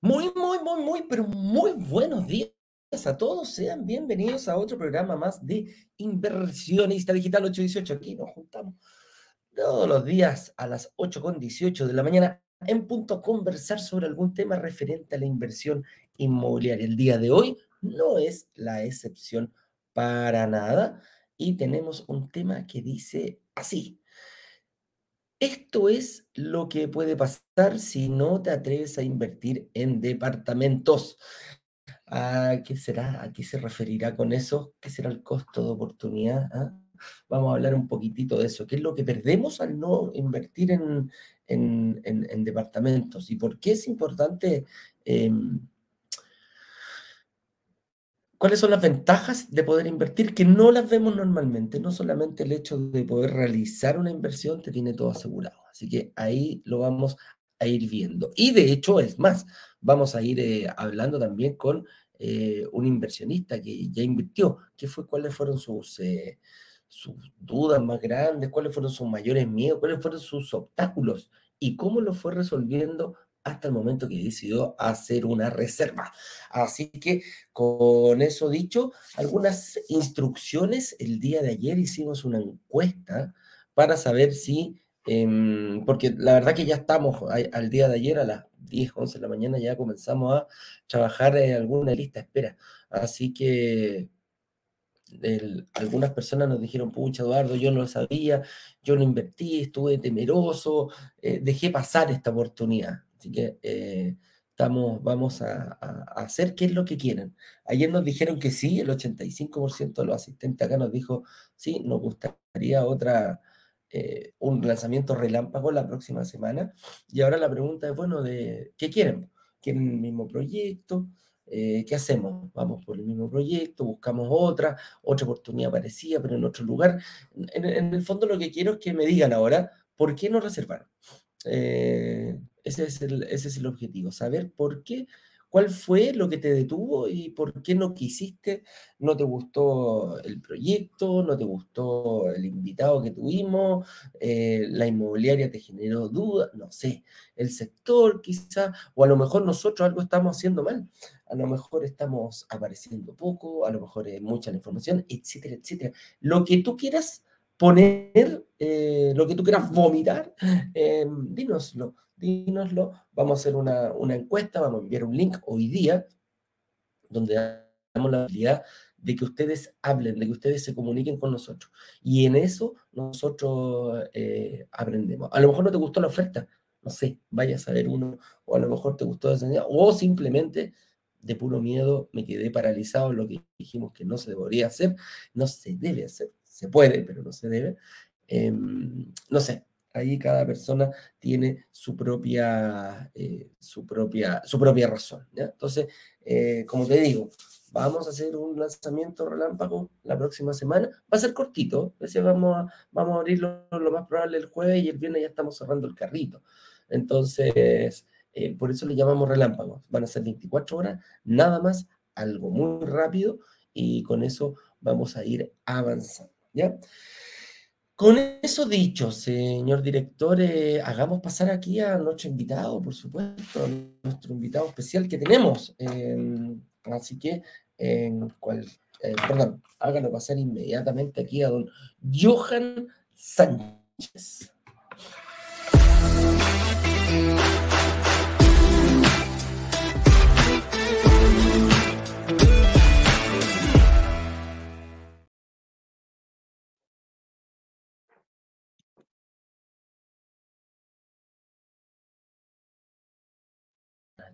Muy, muy, muy, muy, pero muy buenos días a todos. Sean bienvenidos a otro programa más de Inversionista Digital 818. Aquí nos juntamos todos los días a las 8.18 de la mañana en punto a conversar sobre algún tema referente a la inversión inmobiliaria. El día de hoy no es la excepción para nada y tenemos un tema que dice así. Esto es lo que puede pasar si no te atreves a invertir en departamentos. ¿A qué será? ¿A qué se referirá con eso? ¿Qué será el costo de oportunidad? ¿Ah? Vamos a hablar un poquitito de eso. ¿Qué es lo que perdemos al no invertir en, departamentos? ¿Y por qué es importante em, ¿Cuáles son las ventajas de poder invertir que no las vemos normalmente? No solamente el hecho de poder realizar una inversión te tiene todo asegurado. Así que ahí lo vamos a ir viendo. Y de hecho, es más, vamos a ir eh, hablando también con eh, un inversionista que ya invirtió. ¿Qué fue? ¿Cuáles fueron sus, eh, sus dudas más grandes? ¿Cuáles fueron sus mayores miedos? ¿Cuáles fueron sus obstáculos? ¿Y cómo lo fue resolviendo hasta el momento que decidió hacer una reserva. Así que con eso dicho, algunas instrucciones. El día de ayer hicimos una encuesta para saber si, em, porque la verdad que ya estamos al día de ayer a las 10, 11 de la mañana, ya comenzamos a trabajar en alguna lista de espera. Así que algunas personas nos dijeron, pucha, Eduardo, yo no lo sabía, yo no invertí, estuve temeroso, eh, dejé pasar esta oportunidad. Así que eh, estamos, vamos a, hacer qué es lo que quieren. Ayer nos dijeron que sí, el 85% de los asistentes acá nos dijo, sí, nos gustaría otra, eh, un lanzamiento relámpago la próxima semana. Y ahora la pregunta es, bueno, de ¿qué quieren? ¿Quieren el mismo proyecto? Eh, ¿Qué hacemos? Vamos por el mismo proyecto, buscamos otra, otra oportunidad parecida, pero en otro lugar. En, el fondo lo que quiero es que me digan ahora, ¿por qué no reservaron? Eh, ese, es el, ese es el objetivo, saber por qué, cuál fue lo que te detuvo y por qué no quisiste, no te gustó el proyecto, no te gustó el invitado que tuvimos, eh, la inmobiliaria te generó dudas, no sé, el sector quizá, o a lo mejor nosotros algo estamos haciendo mal, a lo mejor estamos apareciendo poco, a lo mejor es mucha la información, etcétera, etcétera. Lo que tú quieras poner eh, lo que tú quieras vomitar, eh, dínoslo, dínoslo. Vamos a hacer una, encuesta, vamos a enviar un link hoy día donde damos la habilidad de que ustedes hablen, de que ustedes se comuniquen con nosotros. Y en eso nosotros eh, aprendemos. A lo mejor no te gustó la oferta, no sé, vaya a saber uno, o a lo mejor te gustó la o simplemente de puro miedo me quedé paralizado en lo que dijimos que no se debería hacer, no se debe hacer se puede, pero no se debe. Em, no sé, ahí cada persona tiene su propia, eh, su propia, su propia razón. Entonces, eh, como te digo, vamos a hacer un lanzamiento relámpago la próxima semana. Va a ser cortito, vamos a, vamos a abrirlo lo más probable el jueves y el viernes ya estamos cerrando el carrito. Entonces, eh, por eso le llamamos relámpago. Van a ser 24 horas, nada más, algo muy rápido y con eso vamos a ir avanzando. ¿ya? Con eso dicho, señor director, eh, hagamos pasar aquí a nuestro invitado, por supuesto, nuestro invitado especial que tenemos. Em, así que, eh, perdón, háganlo pasar inmediatamente aquí a don Johan Sánchez.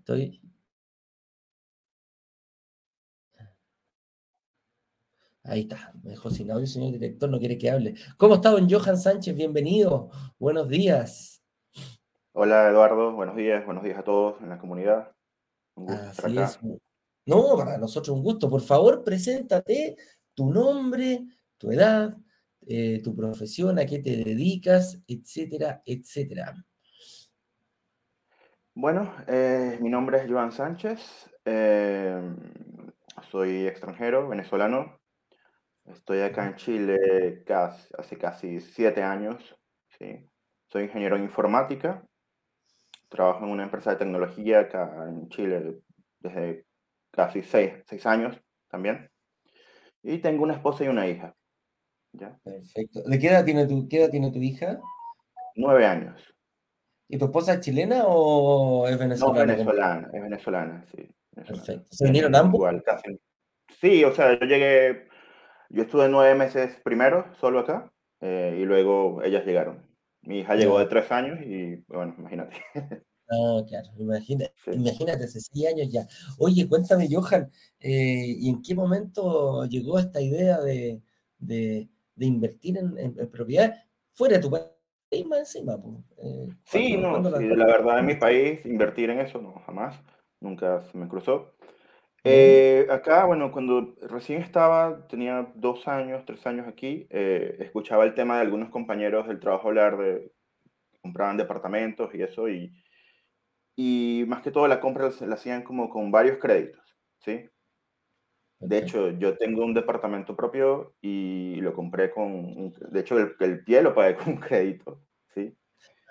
Estoy. Ahí está, me dejó sin audio, señor director, no quiere que hable. ¿Cómo está don Johan Sánchez? Bienvenido, buenos días. Hola Eduardo, buenos días, buenos días a todos en la comunidad. Un gusto estar acá. No, para nosotros un gusto. Por favor, preséntate tu nombre, tu edad, eh, tu profesión, a qué te dedicas, etcétera, etcétera. Bueno, eh, mi nombre es Joan Sánchez, em, soy extranjero, venezolano. Estoy acá en Chile hace casi siete años. ¿sí? Soy ingeniero en informática. Trabajo en una empresa de tecnología acá en Chile desde casi seis, seis años también. Y tengo una esposa y una hija. ¿ya? Perfecto. ¿De qué edad tiene tu, qué edad tiene tu hija? Nueve años. ¿Y tu esposa es chilena o es venezolana? No, venezolana, es venezolana, sí. Perfecto. ¿Se vinieron ambos? Igual, casi. Sí, o sea, yo llegué, yo estuve nueve meses primero, solo acá, eh, y luego ellas llegaron. Mi hija llegó de tres años y, bueno, imagínate. Ah, claro, imagínate, imagínate, hace seis años ya. Oye, cuéntame, Johan, eh, ¿y en qué momento llegó esta idea de, de, de invertir en, en, propiedad fuera de tu país más encima? Eh, sí, no, la... la verdad en mi país invertir en eso no, jamás, nunca se me cruzó. Eh, acá, bueno, cuando recién estaba, tenía dos años, tres años aquí, eh, escuchaba el tema de algunos compañeros del trabajo hablar de compraban departamentos y eso, y, y más que todo la compra la hacían como con varios créditos, ¿sí? De hecho, yo tengo un departamento propio y lo compré con, de hecho, el, el pie lo pagué con un crédito, ¿sí?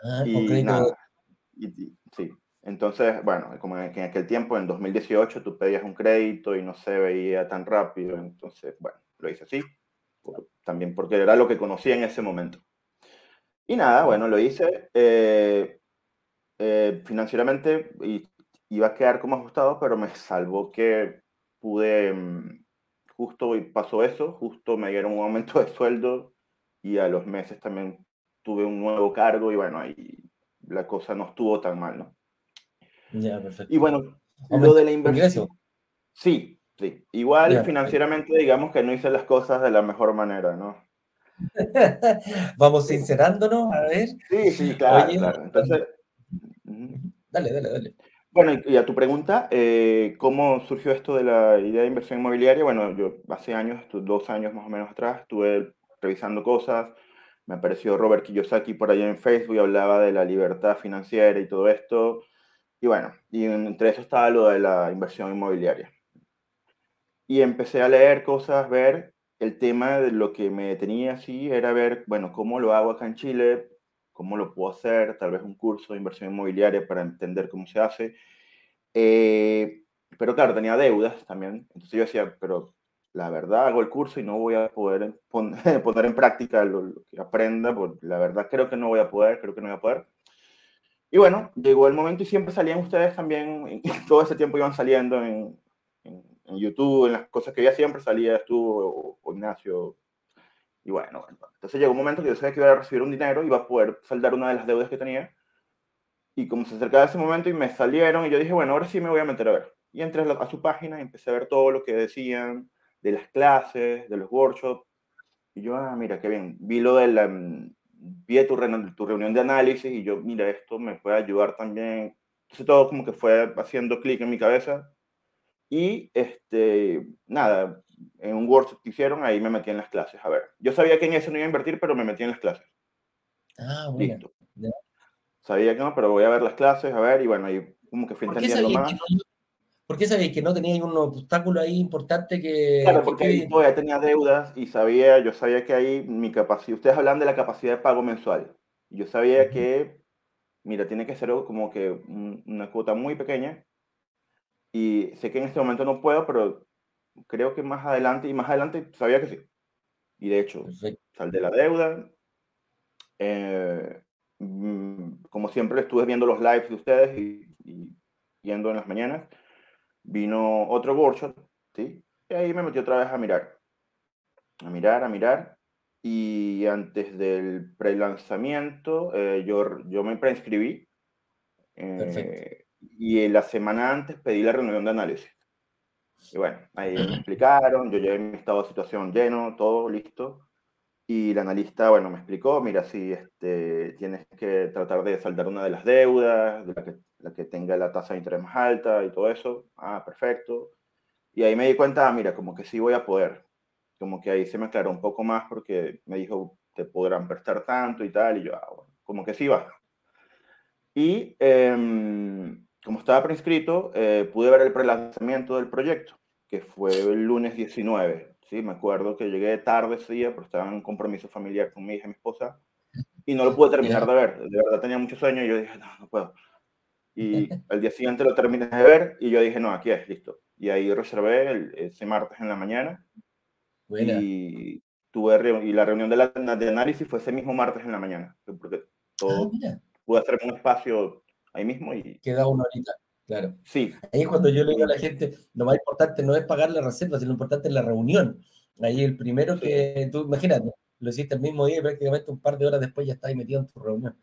Ah, y con crédito. Nada, y, sí, entonces, bueno, como en aquel tiempo, en 2018, tú pedías un crédito y no se veía tan rápido. Entonces, bueno, lo hice así. también porque era lo que conocía en ese momento. Y nada, bueno, lo hice. Eh, eh, financieramente iba a quedar como ajustado, pero me salvó que pude, mm, justo y pasó eso, justo me dieron un aumento de sueldo y a los meses también tuve un nuevo cargo y bueno, ahí la cosa no estuvo tan mal, ¿no? Ya, perfecto. Y bueno, lo de la inversión. Sí, sí. Igual financieramente digamos que no hice las cosas de la mejor manera, ¿no? Vamos sincerándonos, a ver. Sí, sí, claro, claro. Entonces... Dale, dale, dale. Bueno, y a tu pregunta, eh, ¿cómo surgió esto de la idea de inversión inmobiliaria? Bueno, yo hace años, dos años más o menos atrás, estuve revisando cosas, me apareció Robert Kiyosaki por allá en Facebook y hablaba de la libertad financiera y todo esto. Y bueno, y entre eso estaba lo de la inversión inmobiliaria. Y empecé a leer cosas, ver el tema de lo que me tenía así, era ver, bueno, cómo lo hago acá en Chile, cómo lo puedo hacer, tal vez un curso de inversión inmobiliaria para entender cómo se hace. Eh, pero claro, tenía deudas también. Entonces yo decía, pero la verdad hago el curso y no voy a poder poner en práctica lo, lo que aprenda, porque la verdad creo que no voy a poder, creo que no voy a poder. Y bueno, llegó el momento y siempre salían ustedes también, y todo ese tiempo iban saliendo en, en, YouTube, en las cosas que ya siempre salía, estuvo o, Ignacio. Y bueno, bueno, entonces llegó un momento que yo sabía que iba a recibir un dinero iba a poder saldar una de las deudas que tenía. Y como se acercaba ese momento y me salieron, y yo dije, bueno, ahora sí me voy a meter a ver. Y entré a, su página y empecé a ver todo lo que decían de las clases, de los workshops. Y yo, ah, mira, qué bien. Vi lo de la, vi tu, tu reunión de análisis y yo, mira, esto me puede ayudar también. Entonces todo como que fue haciendo clic en mi cabeza. Y este, nada, en un workshop que hicieron, ahí me metí en las clases. A ver, yo sabía que en eso no iba a invertir, pero me metí en las clases. Ah, bueno. Listo. Sabía que no, pero voy a ver las clases, a ver, y bueno, ahí como que fui entendiendo más. ¿Por qué sabéis que no tenía un obstáculo ahí importante que... Claro, porque todavía tenía deudas y sabía, yo sabía que ahí mi capacidad, ustedes hablan de la capacidad de pago mensual. Yo sabía que, mira, tiene que ser como que una cuota muy pequeña y sé que en este momento no puedo, pero creo que más adelante y más adelante sabía que sí. Y de hecho, sal de la deuda. Eh, mm, como siempre estuve viendo los lives de ustedes y, y yendo en las mañanas vino otro workshop, ¿sí? Y ahí me metí otra vez a mirar, a mirar, a mirar. Y antes del pre-lanzamiento, eh, yo, yo me preinscribí. Eh, y la semana antes pedí la reunión de análisis. Y bueno, ahí me explicaron, yo llevé mi estado de situación lleno, todo listo. Y el analista, bueno, me explicó, mira, si este, tienes que tratar de saldar una de las deudas, de la que la que tenga la tasa de interés más alta y todo eso. Ah, perfecto. Y ahí me di cuenta, ah, mira, como que sí voy a poder. como que ahí se me aclaró un poco más porque me dijo, te podrán prestar tanto y tal, y yo, ah, bueno, como que sí va. Y em, como estaba preinscrito, eh, pude ver el prelanzamiento del proyecto, que fue el lunes 19. Sí, me acuerdo que llegué tarde ese día, pero estaba en un compromiso familiar con mi hija y mi esposa, y no lo pude terminar de ver. De verdad tenía mucho sueño y yo dije, no, no puedo. Y el día siguiente lo terminé de ver y yo dije, no, aquí es, listo. Y ahí reservé ese martes en la mañana. Y tuve y la reunión de, la, de análisis fue ese mismo martes en la mañana, porque todo ah, pude hacer un espacio ahí mismo y... Queda una horita, claro. Sí. Ahí es cuando yo le digo a la gente, lo más importante no es pagar la reserva, sino lo importante es la reunión. Ahí el primero que, tú imagínate, lo hiciste el mismo día y prácticamente un par de horas después ya estabas metido en tu reunión.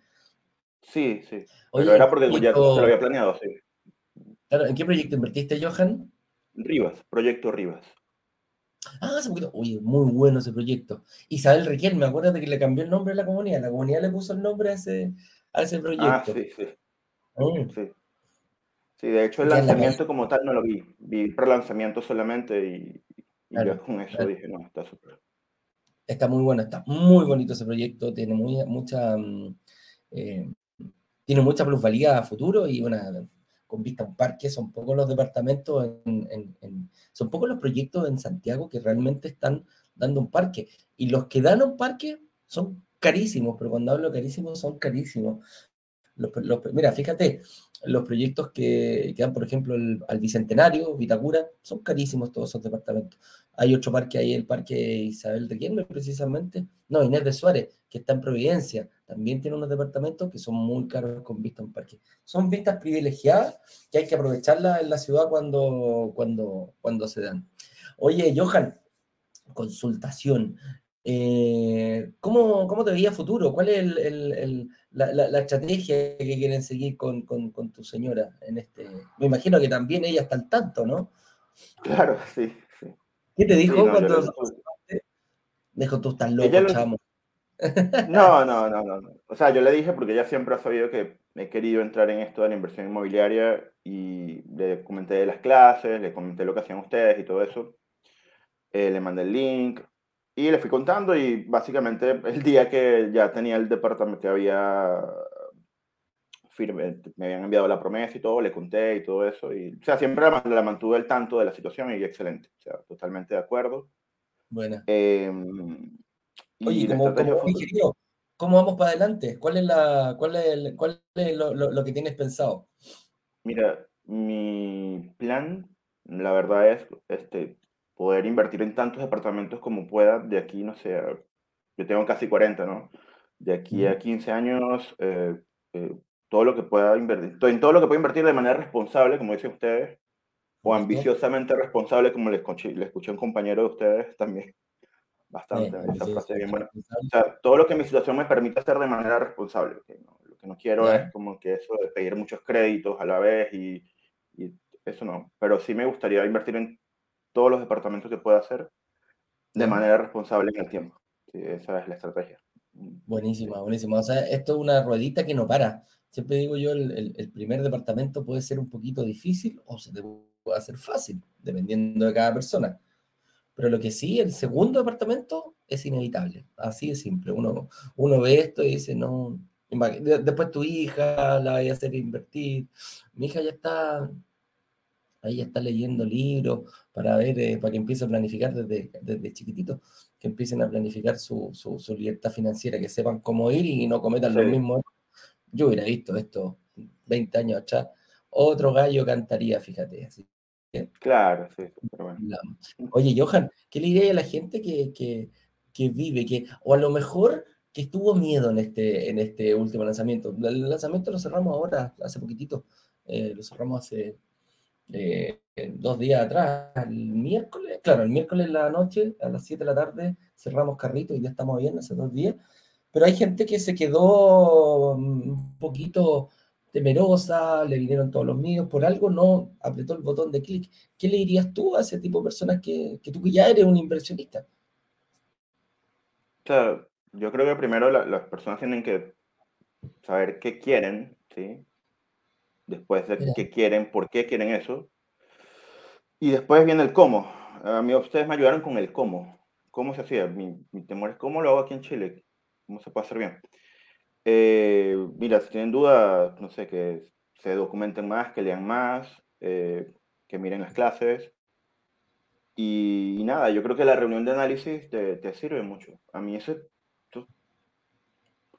Sí, sí. Pero era porque ya se lo había planeado, sí. Claro, ¿en qué proyecto invertiste, Johan? Rivas, Proyecto Rivas. Ah, hace poquito. Oye, muy bueno ese proyecto. Isabel Riquelme, acuérdate que le cambió el nombre a la comunidad. La comunidad le puso el nombre a ese, a ese proyecto. Ah, sí, sí. Mm. sí. Sí, de hecho el lanzamiento como tal no lo vi. Vi el prelanzamiento solamente y, yo con eso dije, no, está súper. Está muy bueno, está muy bonito ese proyecto, tiene muy, mucha, mm, eh, tiene mucha plusvalía a futuro y una, con vista a un parque, son pocos los departamentos, son pocos los proyectos en Santiago que realmente están dando un parque. Y los que dan un parque son carísimos, pero cuando hablo carísimos son carísimos. Mira, fíjate, los proyectos que, dan, por ejemplo, al Bicentenario, Vitacura, son carísimos todos esos departamentos. Hay otro parque ahí, el Parque Isabel de Quierme, precisamente. No, Inés de Suárez, que está en Providencia. También tiene unos departamentos que son muy caros con vista a un parque. Son vistas privilegiadas que hay que aprovecharlas en la ciudad cuando, cuando, cuando se dan. Oye, Johan, consultación. Eh, ¿cómo, ¿cómo, te veía futuro? ¿Cuál es el, la, la, estrategia que quieren seguir con, con, con, tu señora en este? Me imagino que también ella está al tanto, ¿no? Claro, sí. ¿Qué te dijo cuando... Dijo, tú estás loco, chamo. No, no, no, no. O sea, yo le dije porque ella siempre ha sabido que he querido entrar en esto de la inversión inmobiliaria y le comenté de las clases, le comenté lo que hacían ustedes y todo eso. Eh, le mandé el link y le fui contando y básicamente el día que ya tenía el departamento que había firme, me habían enviado la promesa y todo, le conté y todo eso. Y, o sea, siempre la, mantuve al tanto de la situación y excelente. O sea, totalmente de acuerdo. Bueno. Em, Oye, como, como ¿cómo vamos para adelante? ¿Cuál es, la, cuál es, cuál es lo, lo, que tienes pensado? Mira, mi plan, la verdad es este, poder invertir en tantos departamentos como pueda de aquí, no sé, yo tengo casi 40, ¿no? De aquí a 15 años, eh, eh, todo lo que pueda invertir, en todo lo que pueda invertir de manera responsable, como dicen ustedes, o ambiciosamente responsable, como les escuché, les escuché a un compañero de ustedes también. Bastante, esa frase bien buena. O sea, todo lo que mi situación me permita hacer de manera responsable. Lo que no quiero es como que eso de pedir muchos créditos a la vez y, y, eso no. Pero sí me gustaría invertir en todos los departamentos que pueda hacer de manera responsable en el tiempo. Sí, esa es la estrategia. Buenísima, buenísima. O sea, esto es una ruedita que no para. Siempre digo yo, el, el, primer departamento puede ser un poquito difícil o se te puede hacer fácil, dependiendo de cada persona. Pero lo que sí, el segundo departamento es inevitable. Así de simple. Uno, uno ve esto y dice, no. Después tu hija la vaya a hacer invertir. Mi hija ya está, ahí ya está leyendo libros para ver, eh, para que empiece a planificar desde, desde chiquitito, que empiecen a planificar su, su, su, libertad financiera, que sepan cómo ir y no cometan los mismos yo hubiera visto esto 20 años atrás, otro gallo cantaría, fíjate. Así. Claro, sí. Oye, Johan, ¿qué le diría a la gente que, que, que, vive, que, o a lo mejor que estuvo miedo en este, en este último lanzamiento? El lanzamiento lo cerramos ahora, hace poquitito, eh, lo cerramos hace eh, dos días atrás, el miércoles, claro, el miércoles en la noche, a las 7 de la tarde, cerramos carrito y ya estamos bien hace dos días pero hay gente que se quedó mm, un poquito temerosa, le vinieron todos los míos, por algo no apretó el botón de clic. ¿Qué le dirías tú a ese tipo de personas que, que tú ya eres un inversionista? O yo creo que primero las personas tienen que saber qué quieren, ¿sí? Después de qué quieren, por qué quieren eso. Y después viene el cómo. A mí ustedes me ayudaron con el cómo. cómo se hacía. Mi, temor es cómo lo hago aquí en Chile, cómo se puede hacer bien. Eh, mira, si tienen dudas, no sé, que se documenten más, que lean más, eh, que miren las clases. Y, nada, yo creo que la reunión de análisis te, te sirve mucho. A mí ese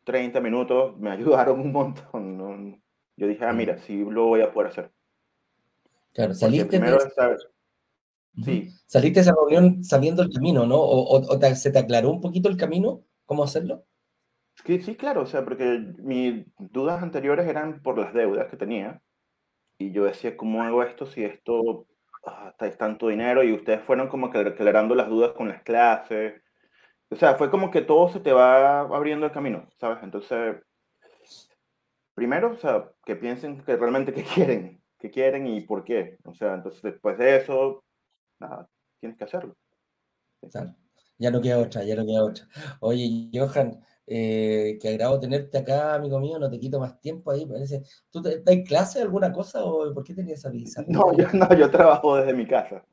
30 minutos me ayudaron un montón. Yo dije, ah, mira, sí lo voy a poder hacer. Claro, saliste de... Sí. Saliste de esa reunión sabiendo el camino, ¿no? ¿O, se te aclaró un poquito el camino? ¿Cómo hacerlo? Sí, sí, claro, o sea, porque mis dudas anteriores eran por las deudas que tenía. Y yo decía, ¿cómo hago esto si esto ah, es tanto dinero? Y ustedes fueron como que aclarando las dudas con las clases. O sea, fue como que todo se te va abriendo el camino, ¿sabes? Entonces, primero, o sea, que piensen que realmente qué quieren, qué quieren y por qué. O sea, entonces después de eso, nada, tienes que hacerlo. Ya no queda otra, ya no queda otra. Oye, Johan, eh, qué agrado tenerte acá, amigo mío, no te quito más tiempo ahí, parece. ¿Tú te, das clase alguna cosa o por qué tenías esa visa? No, yo, no, yo trabajo desde mi casa.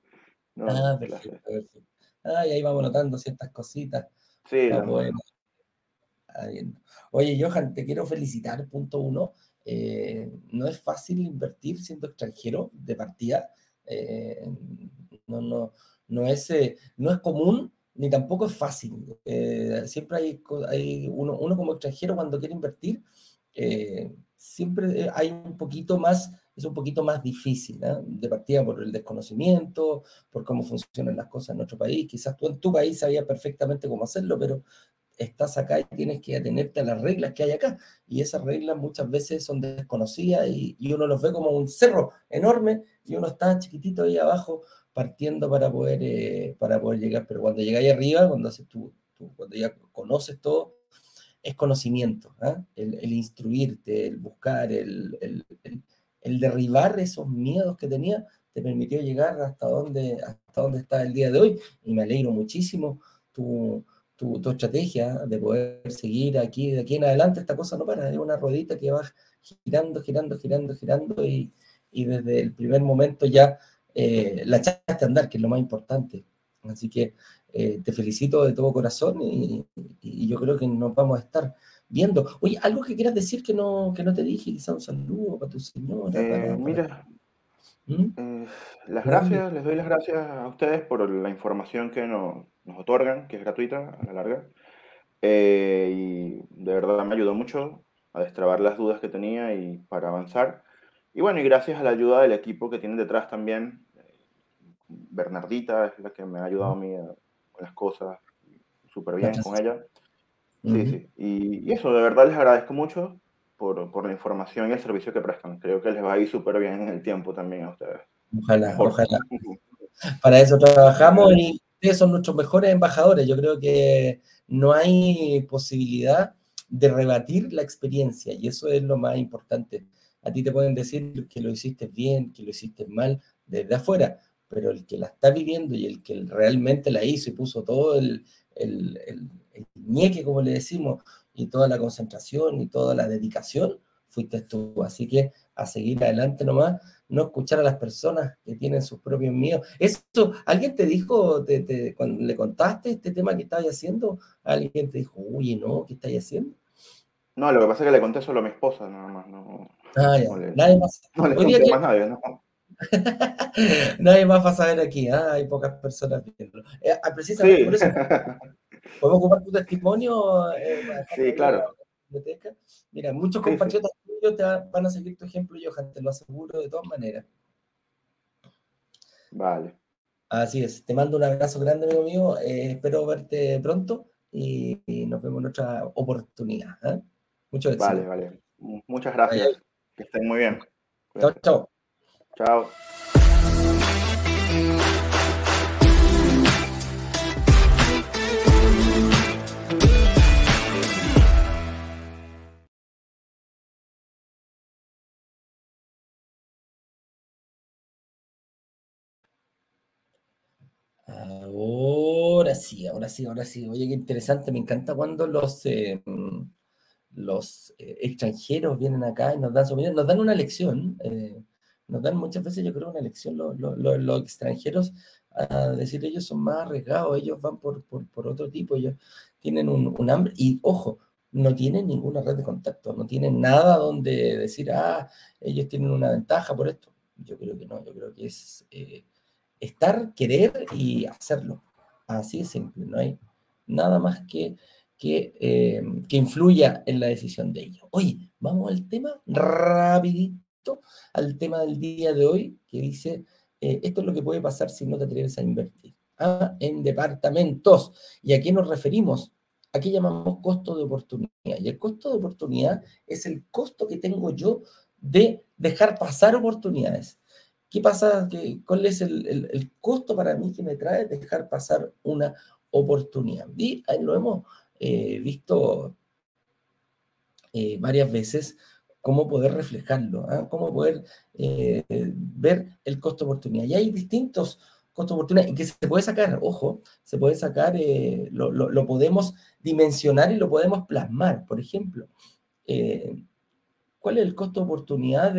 ah, perfecto, perfecto. Ah, y ahí vamos notando ciertas cositas. Sí, Oye, Johan, te quiero felicitar, punto uno. Eh, no es fácil invertir siendo extranjero de partida. Eh, no, no, no, es, eh, no es común ni tampoco es fácil. Siempre hay, hay uno, uno, como extranjero cuando quiere invertir, siempre hay un poquito más, es un poquito más difícil, de partida por el desconocimiento, por cómo funcionan las cosas en nuestro país. Quizás tú en tu país sabías perfectamente cómo hacerlo, pero estás acá y tienes que atenerte a las reglas que hay acá. Y esas reglas muchas veces son desconocidas y, uno los ve como un cerro enorme y uno está chiquitito ahí abajo partiendo para poder, eh, para poder llegar. Pero cuando llegáis arriba, cuando, haces tú, cuando ya conoces todo, es conocimiento. ¿ah? El, instruirte, el buscar, el, el, derribar esos miedos que tenía, te permitió llegar hasta donde, hasta donde está el día de hoy. Y me alegro muchísimo. Tu, tu, estrategia de poder seguir aquí, de aquí en adelante, esta cosa no para, es una ruedita que va girando, girando, girando, girando y, desde el primer momento ya eh, la echaste a andar, que es lo más importante. Así que eh, te felicito de todo corazón y, yo creo que nos vamos a estar viendo. Oye, algo que quieras decir que no, que no te dije, quizá un saludo para tu señora. Eh, mira, ¿Mm? las gracias, les doy las gracias a ustedes por la información que nos nos otorgan, que es gratuita a la larga. Eh, y de verdad me ayudó mucho a destrabar las dudas que tenía y para avanzar. Y bueno, y gracias a la ayuda del equipo que tienen detrás también, Bernardita es la que me ha ayudado a mí con las cosas súper bien con ella. Sí, sí. Y, eso, de verdad les agradezco mucho por, por, la información y el servicio que prestan. Creo que les va a ir súper bien en el tiempo también a ustedes. Ojalá, ojalá. Para eso trabajamos y ustedes son nuestros mejores embajadores. Yo creo que no hay posibilidad de rebatir la experiencia y eso es lo más importante. A ti te pueden decir que lo hiciste bien, que lo hiciste mal desde afuera, pero el que la está viviendo y el que realmente la hizo y puso todo el, el, el, el como le decimos, y toda la concentración y toda la dedicación, fuiste tú. Así que a seguir adelante nomás no escuchar a las personas que tienen sus propios miedos. Eso, ¿alguien te dijo, te, cuando le contaste este tema que estabas haciendo? ¿Alguien te dijo, oye, no, qué estás haciendo? No, lo que pasa es que le conté solo a mi esposa, nada más. No, ah, ya. nadie más. No le conté más nadie, ¿no? nadie más va a saber aquí, ¿ah? hay pocas personas viendo. Eh, ah, precisamente por eso. ¿Podemos ocupar tu testimonio? Eh, sí, claro. Mira, muchos compatriotas te van a seguir tu ejemplo, Johan, te lo aseguro de todas maneras. Vale. Así es. Te mando un abrazo grande, amigo mío. Eh, espero verte pronto y, nos vemos en otra oportunidad. ¿eh? Mucho éxito. Vale, vale. Muchas gracias. Que estén muy bien. Chao, chao. Chao. Ahora sí, ahora sí, ahora sí. Oye, qué interesante. Me encanta cuando los, eh, los eh, extranjeros vienen acá y nos dan su nos dan una lección. Eh, nos dan muchas veces, yo creo, una lección los, extranjeros a decir ellos son más arriesgados, ellos van por, otro tipo, ellos tienen un, hambre y ojo, no tienen ninguna red de contacto, no tienen nada donde decir, ah, ellos tienen una ventaja por esto. Yo creo que no, yo creo que es eh, estar, querer y hacerlo. Así de simple, no hay nada más que, que, eh, que influya en la decisión de ellos. Oye, vamos al tema rapidito, al tema del día de hoy, que dice eh, esto es lo que puede pasar si no te atreves a invertir. Ah, en departamentos. ¿Y a qué nos referimos? Aquí llamamos costo de oportunidad. Y el costo de oportunidad es el costo que tengo yo de dejar pasar oportunidades. ¿Qué pasa? ¿Cuál es el, costo para mí que me trae dejar pasar una oportunidad? Y ahí lo hemos eh, visto eh, varias veces cómo poder reflejarlo, ¿ah? cómo poder eh, ver el costo de oportunidad. Y hay distintos costos de oportunidad que se puede sacar, ojo, se puede sacar, eh, lo, podemos dimensionar y lo podemos plasmar. Por ejemplo, ¿cuál es el costo de oportunidad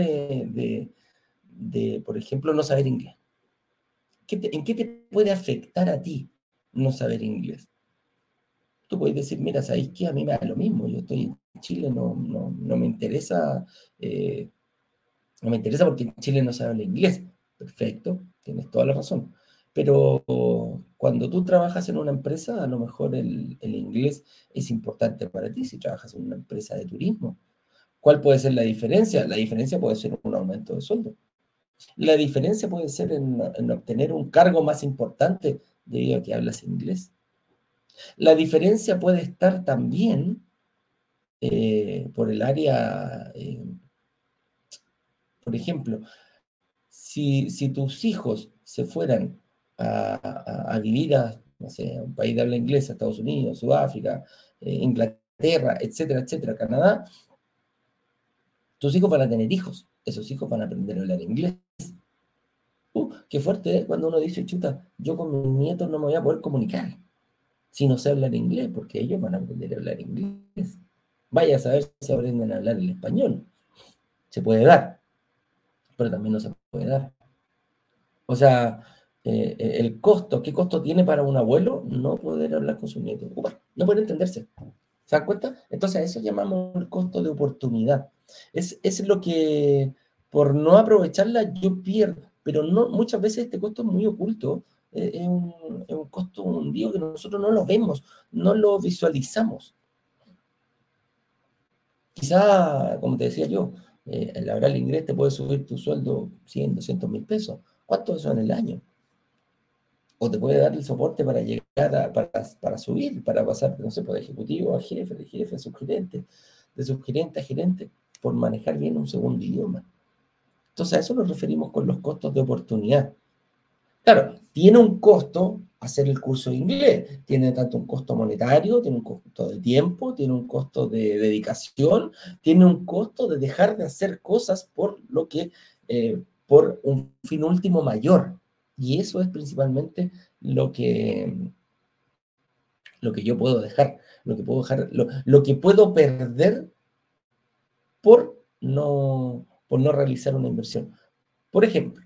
de, por ejemplo, no saber inglés? ¿En qué te puede afectar a ti no saber inglés? Tú puedes decir, mira, ¿sabéis qué? A mí me da lo mismo, yo estoy Chile no, no, me interesa, eh, no me interesa porque en Chile no se habla inglés. Perfecto, tienes toda la razón. Pero cuando tú trabajas en una empresa, a lo mejor el, inglés es importante para ti si trabajas en una empresa de turismo. ¿Cuál puede ser la diferencia? La diferencia puede ser un aumento de sueldo. La diferencia puede ser en, en obtener un cargo más importante debido a que hablas inglés. La diferencia puede estar también eh, por el área, eh, por ejemplo, si, tus hijos se fueran a, vivir a, no sé, un país de habla inglesa, Estados Unidos, Sudáfrica, eh, Inglaterra, etcétera, etcétera, Canadá, tus hijos van a tener hijos, esos hijos van a aprender a hablar inglés. Uh, qué fuerte es cuando uno dice, chuta, yo con mis nietos no me voy a poder comunicar si no sé hablar inglés, porque ellos van a aprender a hablar inglés. Vaya a saber si aprenden a hablar el español. Se puede dar, pero también no se puede dar. O sea, eh, eh, el costo, ¿qué costo tiene para un abuelo no poder hablar con su nieto? no puede entenderse. ¿Se dan cuenta? Entonces eso llamamos el costo de oportunidad. Es, es lo que por no aprovecharla yo pierdo, pero no, muchas veces este costo es muy oculto. Eh, es, un, es un costo hundido que nosotros no lo vemos, no lo visualizamos. Quizá, como te decía yo, eh, el hablar inglés te puede subir tu sueldo 100, 200 mil pesos. ¿Cuánto eso en el año? O te puede dar el soporte para llegar a, para, subir, para pasar, no sé, por ejecutivo a jefe, de jefe a subgerente, de subgerente a gerente, por manejar bien un segundo idioma. Entonces a eso nos referimos con los costos de oportunidad. Claro, tiene un costo hacer el curso de inglés. Tiene tanto un costo monetario, tiene un costo de tiempo, tiene un costo de dedicación, tiene un costo de dejar de hacer cosas por lo que, eh, por un fin último mayor. Y eso es principalmente lo que, lo que yo puedo dejar, lo que puedo dejar, lo, que puedo perder por no, por no realizar una inversión. Por ejemplo,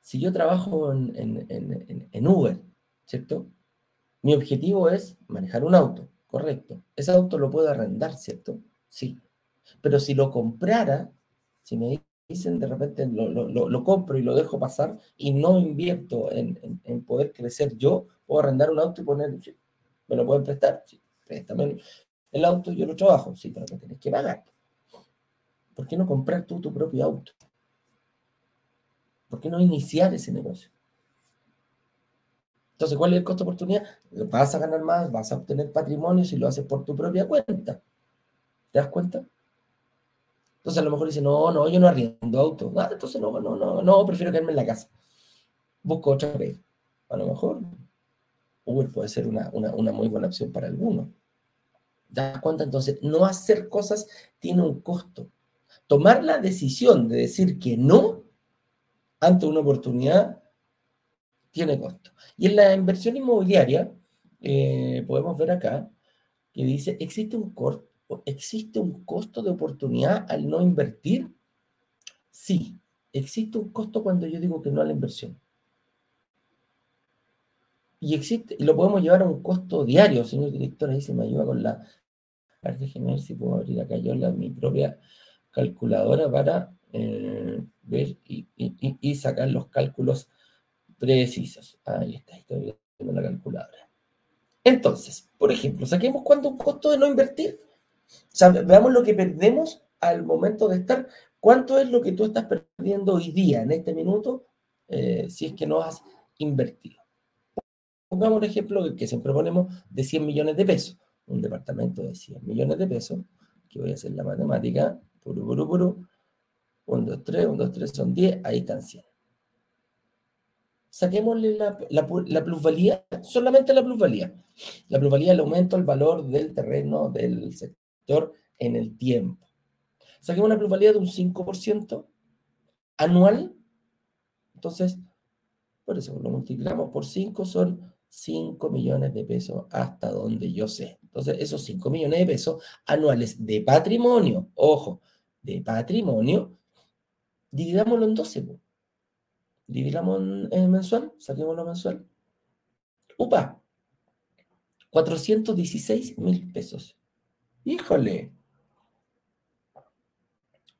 si yo trabajo en, Uber, ¿cierto? Mi objetivo es manejar un auto, correcto. Ese auto lo puedo arrendar, ¿cierto? Sí. Pero si lo comprara, si me dicen de repente lo, compro y lo dejo pasar y no invierto en, poder crecer yo, puedo arrendar un auto y poner, me lo pueden prestar, sí, préstame el auto, yo lo trabajo, sí, pero me tenés que pagar. ¿Por qué no comprar tú tu propio auto? ¿Por qué no iniciar ese negocio? Entonces, ¿cuál es el costo de oportunidad? Vas a ganar más, vas a obtener patrimonio si lo haces por tu propia cuenta. ¿Te das cuenta? Entonces a lo mejor dice, no, no, yo no arriendo auto. Ah, entonces no, no, no, no, prefiero quedarme en la casa. Busco otra vez. A lo mejor Uber puede ser una, una muy buena opción para algunos. ¿Te das cuenta? Entonces, no hacer cosas tiene un costo. Tomar la decisión de decir que no ante una oportunidad tiene costo. Y en la inversión inmobiliaria, eh, podemos ver acá que dice, ¿existe un, ¿existe un costo de oportunidad al no invertir? Sí, existe un costo cuando yo digo que no a la inversión. Y existe, y lo podemos llevar a un costo diario, señor director, ahí se me ayuda con la... Déjeme ver si puedo abrir acá yo la, mi propia calculadora para eh, ver y, sacar los cálculos precisos. Ahí está, estoy viendo la calculadora. Entonces, por ejemplo, saquemos cuánto un costo de no invertir. veamos lo que perdemos al momento de estar. ¿Cuánto es lo que tú estás perdiendo hoy día, en este minuto, eh, si es que no has invertido? Pongamos un ejemplo que siempre ponemos de 100 millones de pesos. Un departamento de 100 millones de pesos, que voy a hacer la matemática, puro, puro, puro. 1, 2, 3, 1, 2, 3 son 10, ahí están 100. Saquémosle la, la, plusvalía, solamente la plusvalía. La plusvalía el aumento del valor del terreno del sector en el tiempo. Saquemos una plusvalía de un 5% anual. Entonces, por eso lo multiplicamos por 5, son 5 millones de pesos hasta donde yo sé. Entonces, esos 5 millones de pesos anuales de patrimonio, ojo, de patrimonio, dividámoslo en 12. Dividamos en, mensual, saquémoslo mensual. Upa, 416 mil pesos. Híjole.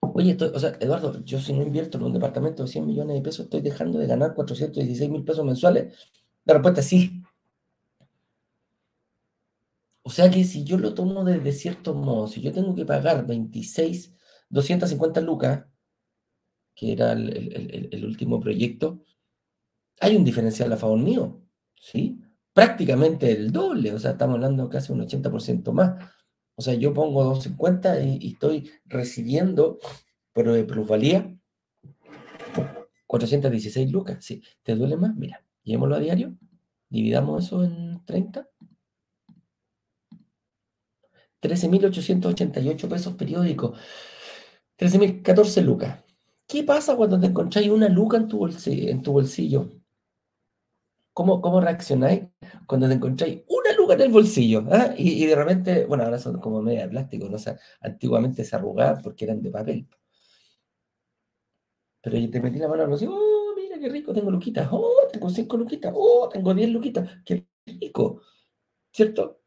Oye, Eduardo, yo si no invierto en un departamento de 100 millones de pesos, estoy dejando de ganar 416 mil pesos mensuales. La respuesta es sí. O sea que si yo lo tomo desde cierto modo, si yo tengo que pagar 26, 250 lucas, que era el, último proyecto, hay un diferencial a favor mío, ¿sí? Prácticamente el doble, o sea, estamos hablando casi un 80% más. O sea, yo pongo 250 y, y estoy recibiendo por de plusvalía 416 lucas. ¿Sí? ¿Te duele más? Mira, llevémoslo a diario, dividamos eso en 30. 13.888 pesos periódicos. 13.014 lucas. ¿Qué pasa cuando te encontráis una luca en tu bolsillo? En tu bolsillo? ¿Cómo, ¿Cómo reaccionáis cuando te encontráis una luca en el bolsillo? ¿ah? Y, de repente, bueno, ahora son como media de plástico, ¿no? sé antiguamente se arrugaban porque eran de papel. Pero yo te metí la mano al bolsillo, oh, mira qué rico, tengo luquitas, oh, tengo cinco luquitas, oh, tengo diez luquitas, qué rico, ¿cierto?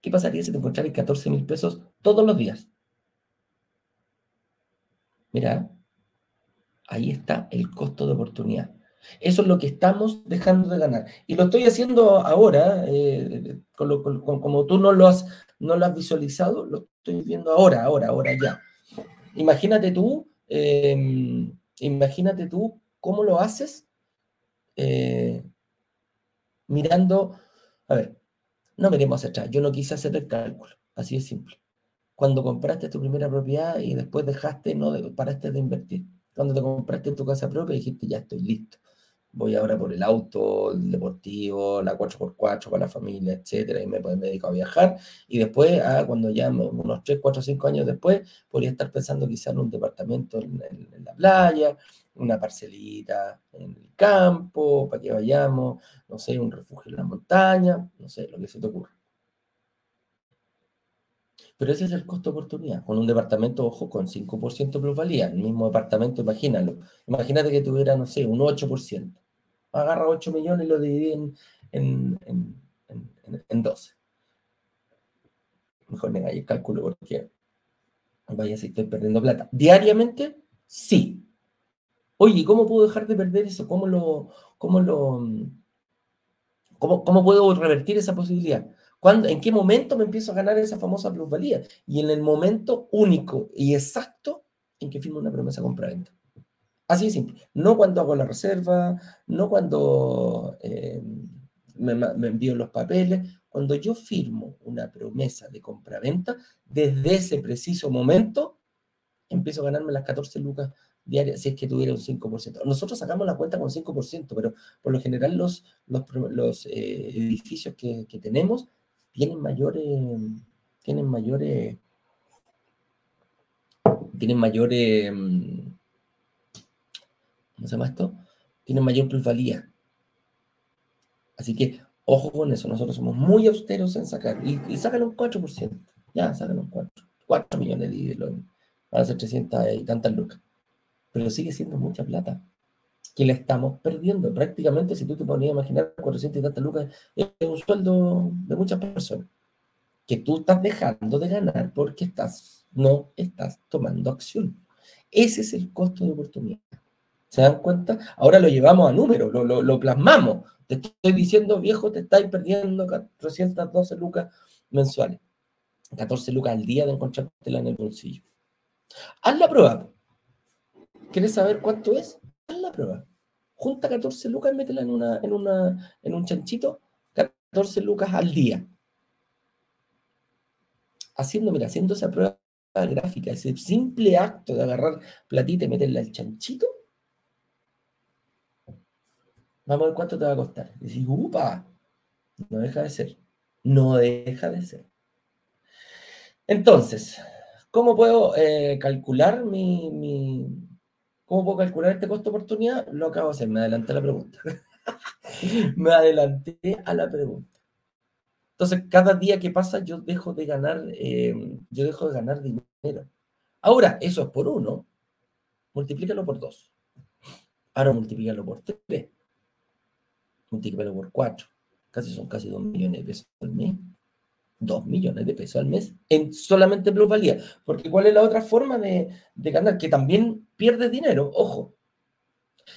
¿Qué pasaría si te encontraras 14 mil pesos todos los días? Mira, ahí está el costo de oportunidad. Eso es lo que estamos dejando de ganar. Y lo estoy haciendo ahora, eh, como tú no lo, has, no lo has visualizado, lo estoy viendo ahora, ahora, ahora ya. Imagínate tú, em, imagínate tú cómo lo haces eh, mirando, a ver, no miremos atrás, yo no quise hacer el cálculo, así de simple. Cuando compraste tu primera propiedad y después dejaste, no paraste de invertir. Cuando te compraste tu casa propia dijiste, ya estoy listo. Voy ahora por el auto, el deportivo, la 4x4 para la familia, etcétera, y me, me dedico a viajar. Y después, ah, cuando ya unos 3, 4, 5 años después, podría estar pensando quizá en un departamento en la playa, una parcelita en el campo, para que vayamos, no sé, un refugio en la montaña, no sé, lo que se te ocurra. Pero ese es el costo de oportunidad. Con un departamento, ojo, con 5% plusvalía, el mismo departamento, imagínalo. Imagínate que tuviera, no sé, un 8%. Agarra 8 millones y lo divide en, en, 12. Mejor negáis el cálculo porque vaya si estoy perdiendo plata. Diariamente, sí. Oye, ¿cómo puedo dejar de perder eso? ¿Cómo lo, cómo lo, cómo, cómo puedo revertir esa posibilidad? ¿Cuándo, ¿En qué momento me empiezo a ganar esa famosa plusvalía? Y en el momento único y exacto en que firmo una promesa compra-venta. Así de simple. No cuando hago la reserva, no cuando eh, me, me, envío los papeles. Cuando yo firmo una promesa de compra-venta, desde ese preciso momento empiezo a ganarme las 14 lucas diaria si es que tuviera un 5%. Nosotros sacamos la cuenta con 5%, pero por lo general los, los, eh, edificios que, tenemos tienen mayores, tienen mayores, tienen mayores, ¿cómo se llama esto? Tienen mayor plusvalía. Así que, ojo con eso, nosotros somos muy austeros en sacar, y, y un 4%, ya, sacan un 4, 4 millones de van a ser 300 y tantas lucas. pero sigue siendo mucha plata que la estamos perdiendo. Prácticamente, si tú te ponías a imaginar 400 y lucas, es un sueldo de muchas personas que tú estás dejando de ganar porque estás, no estás tomando acción. Ese es el costo de oportunidad. ¿Se dan cuenta? Ahora lo llevamos a números, lo, lo, lo plasmamos. Te estoy diciendo, viejo, te estáis perdiendo 412 lucas mensuales. 14 lucas al día de encontrártela en el bolsillo. Haz la prueba. ¿Quieres saber cuánto es? La prueba. Junta 14 lucas métela en, una, en, una, en un chanchito. 14 lucas al día. Haciendo, mira, haciendo esa prueba gráfica, ese simple acto de agarrar platita y meterla al chanchito, vamos a ver cuánto te va a costar. Y decís, upa, no deja de ser. No deja de ser. Entonces, ¿cómo puedo eh, calcular mi, ¿Cómo puedo calcular este costo oportunidad? Lo acabo de hacer, me adelanté a la pregunta. me adelanté a la pregunta. Entonces, cada día que pasa, yo dejo de ganar, eh, yo dejo de ganar dinero. Ahora, eso es por uno, multiplícalo por dos. Ahora multiplícalo por tres. Multiplícalo por cuatro. Casi son casi dos millones de pesos al mes. 2 millones de pesos al mes en solamente plusvalía. Porque ¿cuál es la otra forma de, ganar? Que también pierdes dinero. Ojo,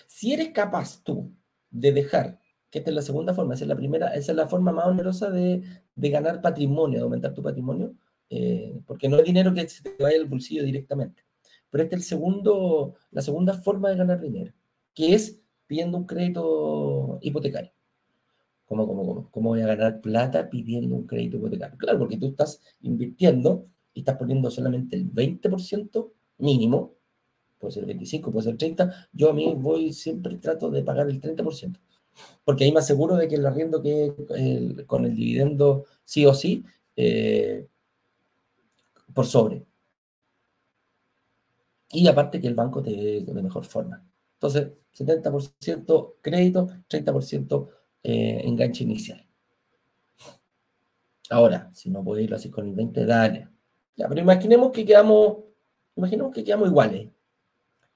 si eres capaz tú de dejar, que esta es la segunda forma, esa es la primera, esa es la forma más onerosa de, ganar patrimonio, de aumentar tu patrimonio, eh, porque no es dinero que se te vaya al bolsillo directamente. Pero esta es el segundo, la segunda forma de ganar dinero, que es pidiendo un crédito hipotecario. ¿Cómo, cómo, cómo? ¿Cómo voy a ganar plata pidiendo un crédito hipotecario? Claro, porque tú estás invirtiendo y estás poniendo solamente el 20% mínimo, puede ser 25, puede ser 30, yo a mí voy, siempre trato de pagar el 30%, porque ahí me aseguro de que el arriendo que con el dividendo sí o sí, eh, por sobre. Y aparte que el banco te de mejor forma. Entonces, 70% crédito, 30% eh, enganche inicial. Ahora, si no puede irlo así con el 20, dale. Ya, pero imaginemos que quedamos, imaginemos que quedamos iguales.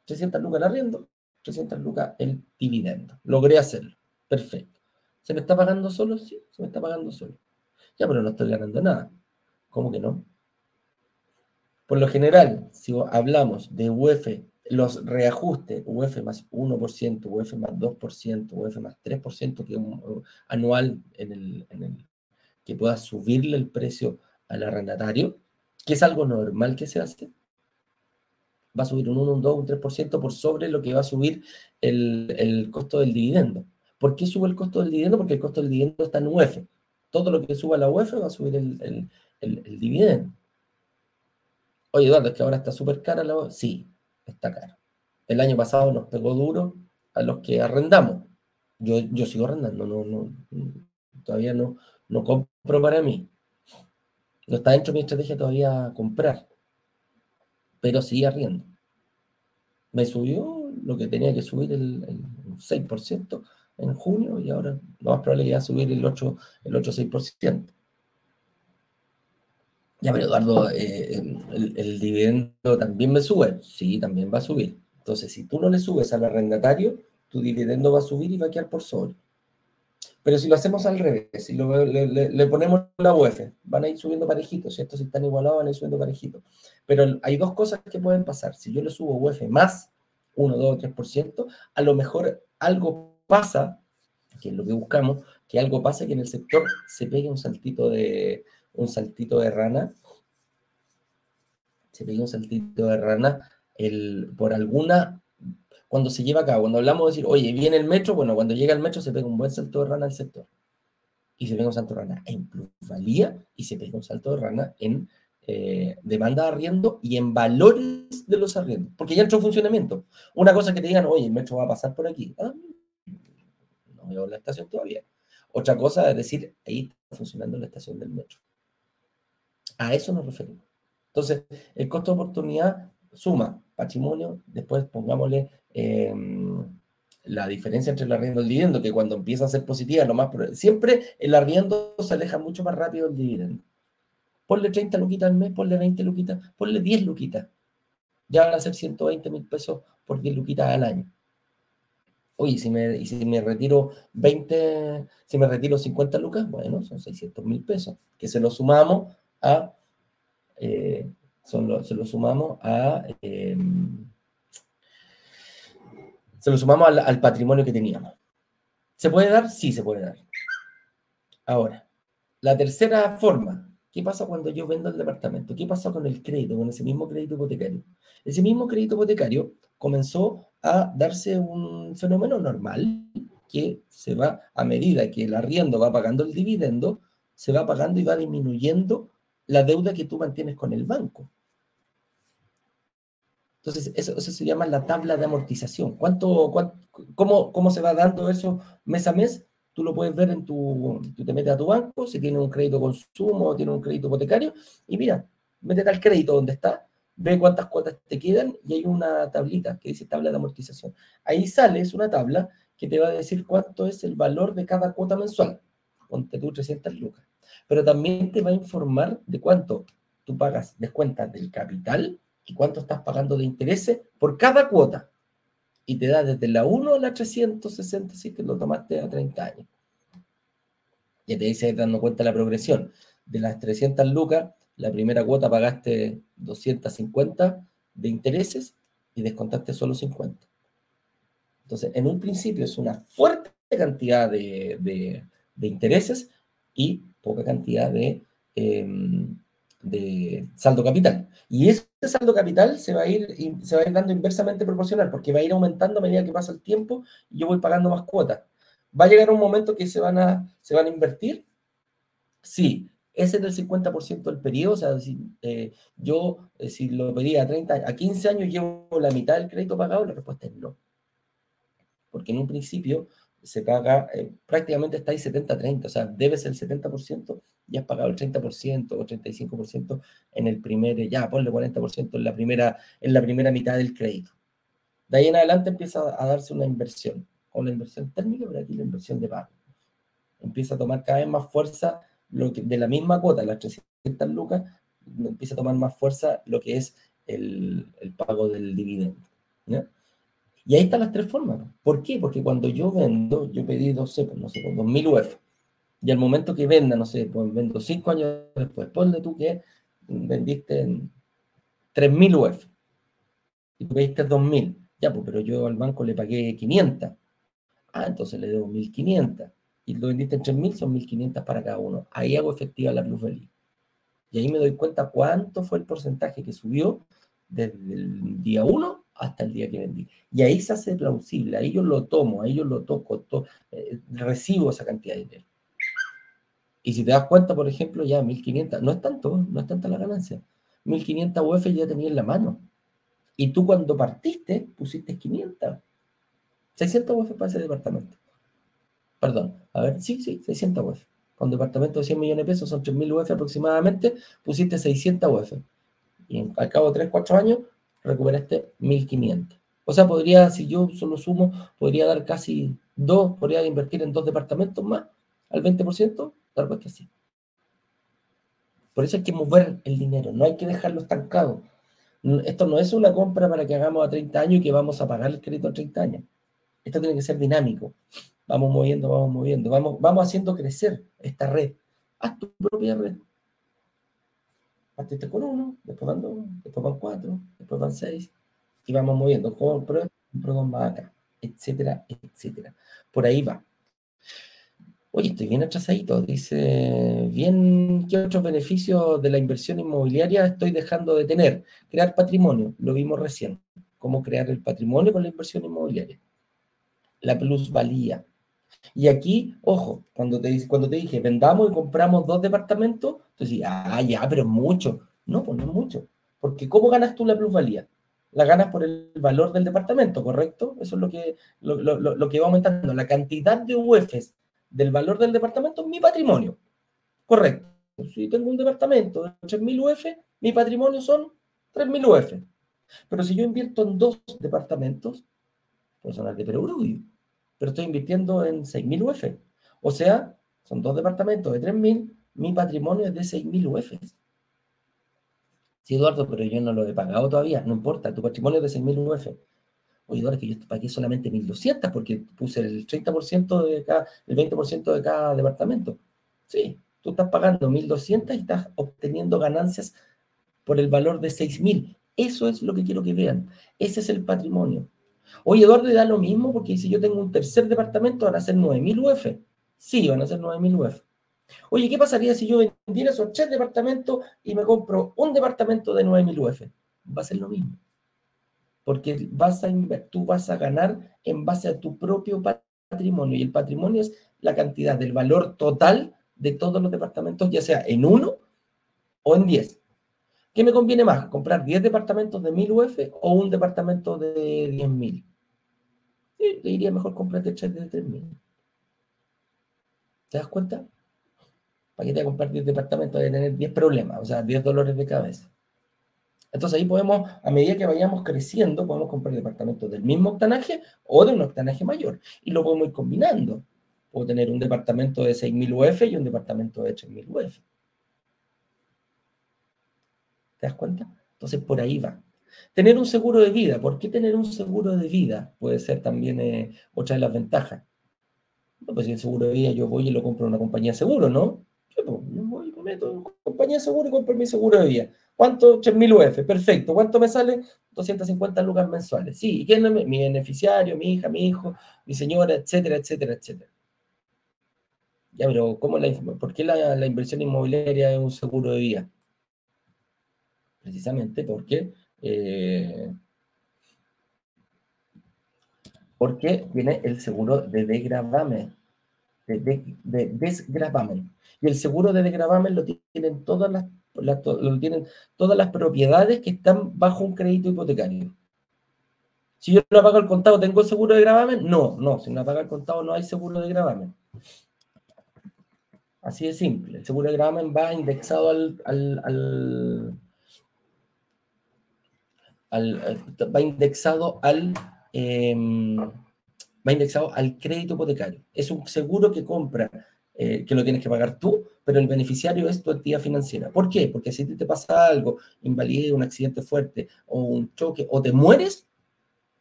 300 lucas el arriendo, 300 lucas el dividendo. Logré hacerlo. Perfecto. ¿Se me está pagando solo? Sí, se me está pagando solo. Ya, pero no estoy ganando nada. ¿Cómo que no? Por lo general, si hablamos de UF los reajustes UF más 1%, UF más 2%, UF más 3%, que un, anual en el, que pueda subirle el precio al arrendatario, que es algo normal que se hace, va a subir un 1, un 2, un 3% por sobre lo que va a subir el, costo del dividendo. ¿Por qué sube el costo del dividendo? Porque el costo del dividendo está en UF. Todo lo que suba la UF va a subir el, el dividendo. Oye, Eduardo, es que ahora está súper cara la UF. Sí, está caro. El año pasado nos pegó duro a los que arrendamos. Yo, yo sigo arrendando, no, no, todavía no, no compro para mí. No está dentro de mi estrategia todavía comprar, pero sí arriendo. Me subió lo que tenía que subir el, el 6% en junio y ahora lo más probable es subir el 8, el 8 6%. Ya, pero Eduardo, eh, el, dividendo también me sube. Sí, también va a subir. Entonces, si tú no le subes al arrendatario, tu dividendo va a subir y va a quedar por sobre. Pero si lo hacemos al revés, si le, ponemos la UF, van a ir subiendo parejitos, si estos están igualados, van a ir subiendo parejitos. Pero hay dos cosas que pueden pasar. Si yo le subo UF más 1, 2 3%, a lo mejor algo pasa, que es lo que buscamos, que algo pasa que en el sector se pegue un saltito de, un saltito de rana, se pega un saltito de rana el, por alguna, cuando se lleva a cabo, cuando hablamos de decir, oye, viene el metro, bueno, cuando llega el metro se pega un buen salto de rana al sector. Y se pega un salto de rana en plusvalía y se pega un salto de rana en eh, demanda de arriendo y en valores de los arriendos, porque ya entró en funcionamiento. Una cosa que te digan, oye, el metro va a pasar por aquí. Ah, no veo la estación todavía. Otra cosa es decir, ahí está funcionando la estación del metro. A eso nos referimos. Entonces, el costo de oportunidad suma patrimonio, después pongámosle em, la diferencia entre el arriendo y el dividendo, que cuando empieza a ser positiva, lo más siempre el arriendo se aleja mucho más rápido del dividendo. Ponle 30 luquitas al mes, ponle 20 luquitas, ponle 10 luquitas. Ya van a ser 120 mil pesos por 10 luquitas al año. Oye, si me, si me retiro 20, si me retiro 50 lucas, bueno, son 600 mil pesos, que se lo sumamos a, eh, son se lo sumamos a, em, se lo sumamos al, al patrimonio que teníamos. ¿Se puede dar? Sí, se puede dar. Ahora, la tercera forma, ¿qué pasa cuando yo vendo el departamento? ¿Qué pasa con el crédito, con ese mismo crédito hipotecario? Ese mismo crédito hipotecario comenzó a darse un fenómeno normal que se va a medida que el arriendo va pagando el dividendo, se va pagando y va disminuyendo la deuda que tú mantienes con el banco. Entonces, eso, se llama la tabla de amortización. ¿Cuánto, cómo, ¿Cómo se va dando eso mes a mes? Tú lo puedes ver en tu, tú te metes a tu banco, si tiene un crédito consumo, tiene un crédito hipotecario, y mira, métete al crédito donde está, ve cuántas cuotas te quedan y hay una tablita que dice tabla de amortización. Ahí sale, es una tabla que te va a decir cuánto es el valor de cada cuota mensual. Ponte tú 300 lucas. Pero también te va a informar de cuánto tú pagas descuentas del capital y cuánto estás pagando de intereses por cada cuota. Y te da desde la 1 a la 360 si que lo tomaste a 30 años. Ya te dice dando cuenta la progresión. De las 300 lucas, la primera cuota pagaste 250 de intereses y descontaste solo 50. Entonces, en un principio es una fuerte cantidad de, intereses y poca cantidad de, em, de saldo capital. Y ese saldo capital se va, a ir, se va dando inversamente proporcional porque va a ir aumentando a medida que pasa el tiempo y yo voy pagando más cuotas. ¿Va a llegar un momento que se van a, se van a invertir? Sí, ese es el 50% del periodo, o sea, si eh, yo, eh, si lo pedía a 30, a 15 años llevo la mitad del crédito pagado, la respuesta es no. Porque en un principio se paga, eh, prácticamente está ahí 70-30, o sea, debes el 70% y has pagado el 30% o 35% en el primer, ya, ponle 40% en la, primera, en la primera mitad del crédito. De ahí en adelante empieza a darse una inversión, o la inversión térmica, pero aquí la inversión de pago. Empieza a tomar cada vez más fuerza lo que, de la misma cuota, las 300 lucas, empieza a tomar más fuerza lo que es el, pago del dividendo. Y ahí están las tres formas. ¿Por qué? Porque cuando yo vendo, yo pedí, no sé, pues, no sé, 2.000 UF. Y al momento que venda, no sé, pues vendo 5 años después, ponle tú que vendiste en 3.000 UF. Y tú pediste 2.000. Ya, pues, pero yo al banco le pagué 500. Ah, entonces le debo 1.500 y lo vendiste en 3.000, son 1.500 para cada uno. Ahí hago efectiva la plusvalía. Y ahí me doy cuenta cuánto fue el porcentaje que subió desde el día 1 hasta el día que vendí. Y ahí se hace plausible, ahí yo lo tomo, ahí yo lo toco, eh, recibo esa cantidad de dinero. Y si te das cuenta, por ejemplo, ya 1.500, no es tanto, no es tanta la ganancia. 1.500 UF ya tenía en la mano. Y tú cuando partiste pusiste 500. 600 UF para ese departamento perdón, a ver, sí, sí, 600 UF. Con departamento de 100 millones de pesos son 3.000 UF aproximadamente, pusiste 600 UF. Y al cabo de 3, 4 años recuperaste 1.500. O sea, podría, si yo solo sumo, podría dar casi dos, podría invertir en dos departamentos más al 20%, tal vez que sí. Por eso hay que mover el dinero, no hay que dejarlo estancado. Esto no es una compra para que hagamos a 30 años y que vamos a pagar el crédito a 30 años. Esto tiene que ser dinámico. Vamos moviendo, vamos moviendo, vamos, vamos haciendo crecer esta red. Haz tu propia red. Partiste con uno, después van dos, después van cuatro, después van seis, y vamos moviendo. Compro, compro con acá, etcétera, etcétera. Por ahí va. Oye, estoy bien atrasadito. Dice, bien, ¿qué otros beneficios de la inversión inmobiliaria estoy dejando de tener? Crear patrimonio, lo vimos recién. ¿Cómo crear el patrimonio con la inversión inmobiliaria? La plusvalía, y aquí, ojo, cuando te, cuando te dije, vendamos y compramos dos departamentos, tú decías, ah, ya, pero mucho. No, pues no es mucho. Porque ¿cómo ganas tú la plusvalía? La ganas por el valor del departamento, ¿correcto? Eso es lo que, lo, lo que va aumentando. La cantidad de UFs del valor del departamento es mi patrimonio. Correcto. Si tengo un departamento de 3.000 UF, mi patrimonio son 3.000 UF. Pero si yo invierto en dos departamentos, pues son de perogrullo pero estoy invirtiendo en 6.000 UF. O sea, son dos departamentos de 3.000, mi patrimonio es de 6.000 UF. Sí, Eduardo, pero yo no lo he pagado todavía, no importa, tu patrimonio es de 6.000 UF. Oye, ahora que yo pagué solamente 1.200 porque puse el 30% de cada, el 20% de cada departamento. Sí, tú estás pagando 1.200 y estás obteniendo ganancias por el valor de 6.000. Eso es lo que quiero que vean. Ese es el patrimonio. Oye, Eduardo, da lo mismo porque si yo tengo un tercer departamento van a ser 9.000 UF. Sí, van a ser 9.000 UF. Oye, ¿qué pasaría si yo vendiera esos tres departamentos y me compro un departamento de 9.000 UF? Va a ser lo mismo porque vas a, tú vas a ganar en base a tu propio patrimonio y el patrimonio es la cantidad del valor total de todos los departamentos, ya sea en uno o en diez. ¿Qué me conviene más? ¿Comprar 10 departamentos de 1000 UF o un departamento de 10.000? Sí, le iría mejor comprar de 3 de 3.000. ¿Te das cuenta? ¿Para qué te voy a comprar 10 departamentos? De tener 10 problemas, o sea, 10 dolores de cabeza. Entonces ahí podemos, a medida que vayamos creciendo, podemos comprar departamentos del mismo octanaje o de un octanaje mayor. Y lo podemos ir combinando. Puedo tener un departamento de 6.000 UF y un departamento de 8.000 UF. ¿Te das cuenta? Entonces por ahí va. Tener un seguro de vida. ¿Por qué tener un seguro de vida? Puede ser también eh, otra de las ventajas. No, pues si el seguro de vida yo voy y lo compro en una compañía de seguro, ¿no? Yo, pues, voy y meto en compañía de seguro y compro mi seguro de vida. ¿Cuánto? 3.000 UF, perfecto. ¿Cuánto me sale? 250 lucas mensuales. Sí, ¿y quién es mi beneficiario, mi hija, mi hijo, mi señora, etcétera, etcétera, etcétera? Ya, pero ¿cómo la, ¿por qué la, inversión inmobiliaria es un seguro de vida? Precisamente porque, eh, porque tiene el seguro de desgravamen. De, de, desgravamen. Y el seguro de desgravamen lo tienen todas las lo tienen todas las propiedades que están bajo un crédito hipotecario. Si yo no pago el contado, ¿tengo seguro de gravamen? No, no, si no paga el contado no hay seguro de gravamen. Así de simple. El seguro de gravamen va indexado al, va indexado al em, va indexado al crédito hipotecario. Es un seguro que compra eh, que lo tienes que pagar tú, pero el beneficiario es tu entidad financiera. ¿Por qué? Porque si te pasa algo, invalidez, un accidente fuerte o un choque o te mueres,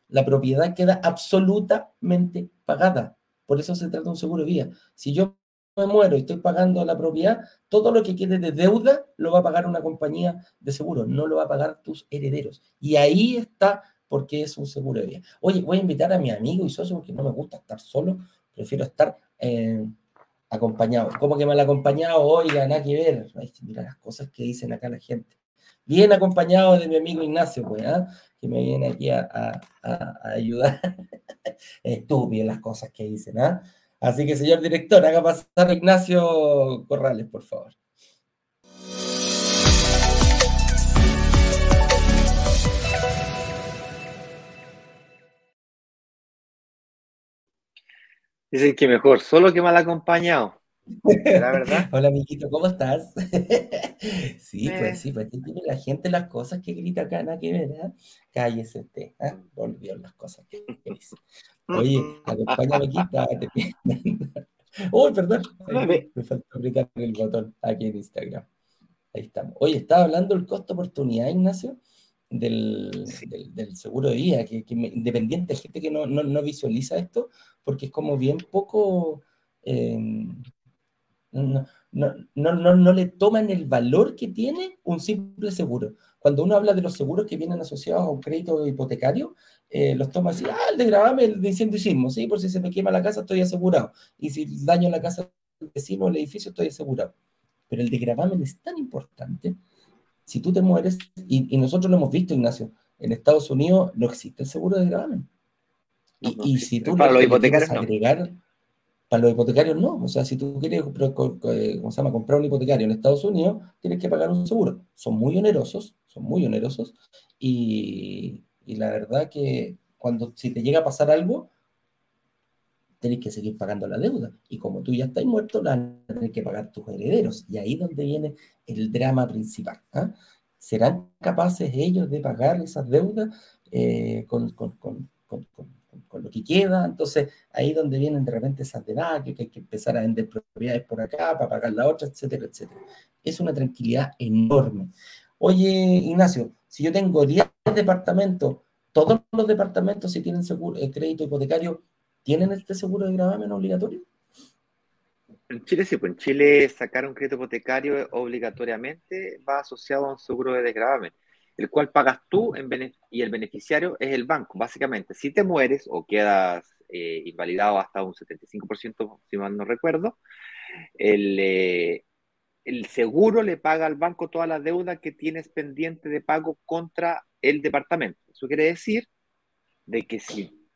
la propiedad queda absolutamente pagada. Por eso se trata de un seguro de vida. Si yo me muero y estoy pagando la propiedad, todo lo que quede de deuda lo va a pagar una compañía de seguro, no lo va a pagar tus herederos. Y ahí está porque es un seguro de vida. Oye, voy a invitar a mi amigo y socio porque no me gusta estar solo, prefiero estar... Eh, acompañado. ¿Cómo que mal acompañado? Oiga, nada que ver. mira las cosas que dicen acá la gente. Bien acompañado de mi amigo Ignacio, pues, ¿ah? que me viene aquí a, a, ayudar. Estúpidas las cosas que dicen, ¿ah? Así que, señor director, haga pasar a Ignacio Corrales, por favor. Dicen que mejor solo que mal acompañado. ¿La verdad? Hola, amiguito, ¿cómo estás? sí, pues eh. sí, pues tiene la gente las cosas que grita acá, nada que ver, ¿eh? Cállese usted, ¿eh? Volvió las cosas que, dice. Oye, acompáñame aquí, Uy, perdón. me faltó apretar el botón aquí en Instagram. Ahí estamos. Oye, estaba hablando del costo oportunidad, Ignacio del, seguro de vida, que, independiente, hay gente que no, no, visualiza esto porque es como bien poco, em, no, no, le toman el valor que tiene un simple seguro. Cuando uno habla de los seguros que vienen asociados a un crédito hipotecario, eh, los toma así, ah, el de grabame el de incendio ¿sí? Por si se me quema la casa, estoy asegurado. Y si daño la casa del vecino o el edificio, estoy asegurado. Pero el de gravamen es tan importante si tú te mueres, y, nosotros lo hemos visto, Ignacio, en Estados Unidos no existe el seguro de gravamen. Y, si tú para hipotecarios agregar, para los hipotecarios no, o sea, si tú quieres ¿cómo se llama? comprar un hipotecario en Estados Unidos, tienes que pagar un seguro. Son muy onerosos, son muy onerosos, y, y la verdad que cuando si te llega a pasar algo, tenés que seguir pagando la deuda. Y como tú ya estás muerto, la tener que pagar tus herederos. Y ahí es donde viene el drama principal. ¿ah? ¿Serán capaces ellos de pagar esas deudas eh, con, con, con, con, lo que queda? Entonces, ahí es donde vienen de repente esas debates, que hay que empezar a vender propiedades por acá para pagar la otra, etcétera, etcétera. Es una tranquilidad enorme. Oye, Ignacio, si yo tengo 10 departamentos todos los departamentos, si tienen seguro, el crédito hipotecario, ¿tienen este seguro de gravamen obligatorio? En Chile sí, pues en Chile sacar un crédito hipotecario obligatoriamente va asociado a un seguro de desgravamen, el cual pagas tú y el beneficiario es el banco. Básicamente, si te mueres o quedas eh, invalidado hasta un 75%, si mal no recuerdo, el, eh, el seguro le paga al banco toda la deuda que tienes pendiente de pago contra el departamento. Eso quiere decir de que si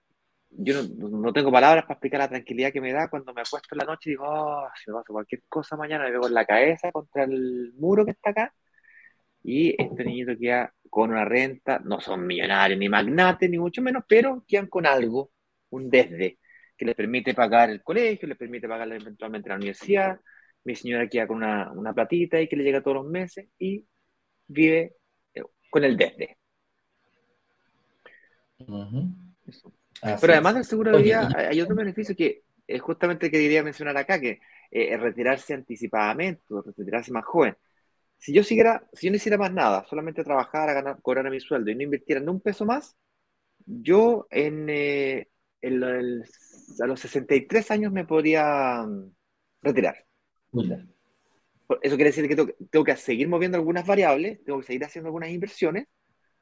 yo no, tengo palabras para explicar la tranquilidad que me da cuando me acuesto en la noche y digo, oh, si me pasa cualquier cosa mañana, me veo en la cabeza contra el muro que está acá. Y este niñito queda con una renta, no son millonarios ni magnates, ni mucho menos, pero quedan con algo, un desde, que les permite pagar el colegio, les permite pagar eventualmente la universidad. Mi señora queda con una, una platita y que le llega todos los meses y vive eh, con el desde. Pero además del seguro de vida, hay otro beneficio que es justamente que quería mencionar acá, que eh, retirarse anticipadamente, retirarse más joven. Si yo siguiera, si yo no hiciera más nada, solamente trabajara, ganar, cobrar mi sueldo y no invirtiera en un peso más, yo en, eh, a los 63 años me podría mm, retirar. Eso quiere decir que tengo, tengo, que seguir moviendo algunas variables, tengo que seguir haciendo algunas inversiones,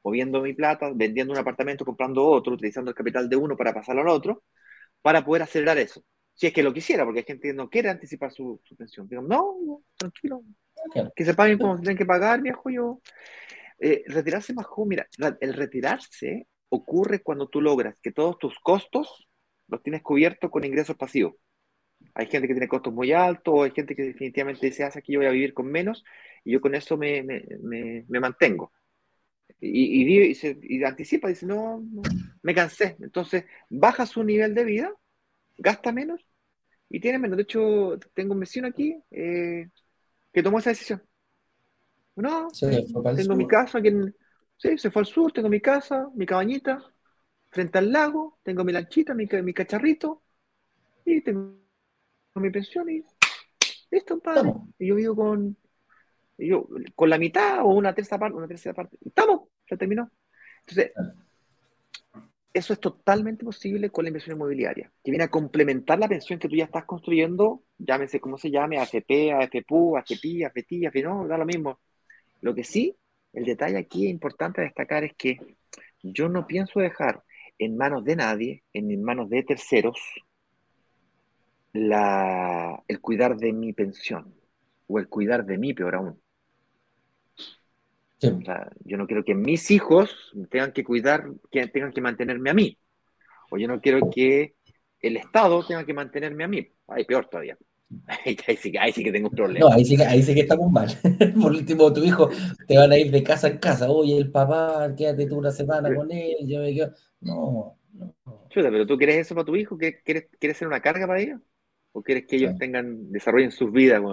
moviendo mi plata, vendiendo un apartamento, comprando otro, utilizando el capital de uno para pasarlo al otro, para poder acelerar eso. Si es que lo quisiera, porque hay gente que no quiere anticipar su, pensión. Digo, no, tranquilo, que se paguen como tienen que pagar, viejo yo. Eh, retirarse más joven, mira, el retirarse ocurre cuando tú logras que todos tus costos los tienes cubiertos con ingresos pasivos. Hay gente que tiene costos muy altos, hay gente que definitivamente dice, hace ah, que yo voy a vivir con menos, y yo con eso me, me, me, me mantengo y, y, se, anticipa, dice, no, me cansé. Entonces, baja su nivel de vida, gasta menos y tiene menos. De hecho, tengo un vecino aquí eh, que tomó esa decisión. No, tengo mi casa, aquí sí, se fue al sur, tengo mi casa, mi cabañita, frente al lago, tengo mi lanchita, mi, mi cacharrito, y tengo mi pensión y listo, padre. Y yo vivo con yo, con la mitad o una tercera parte, una tercera parte. Estamos, ya terminó. Entonces, eso es totalmente posible con la inversión inmobiliaria, que viene a complementar la pensión que tú ya estás construyendo, llámese como se llame, AFP, AFPU, AFPI, AFTI, AFP, no, da lo mismo. Lo que sí, el detalle aquí importante destacar es que yo no pienso dejar en manos de nadie, en manos de terceros, la, el cuidar de mi pensión o el cuidar de mí, peor aún yo no quiero que mis hijos tengan que cuidar, que tengan que mantenerme a mí. O yo no quiero que el Estado tenga que mantenerme a mí. Ay, peor todavía. Ahí, sí, que tengo un problema. No, ahí sí, ahí sí que estamos mal. Por último, tu hijo te van a ir de casa en casa. Oye, el papá, quédate tú una semana con él. Yo me quedo... No, no. Chuta, pero tú quieres eso para tu hijo? ¿Quieres, quieres ser una carga para ellos? ¿O quieres que ellos tengan, desarrollen sus vidas, ¿no?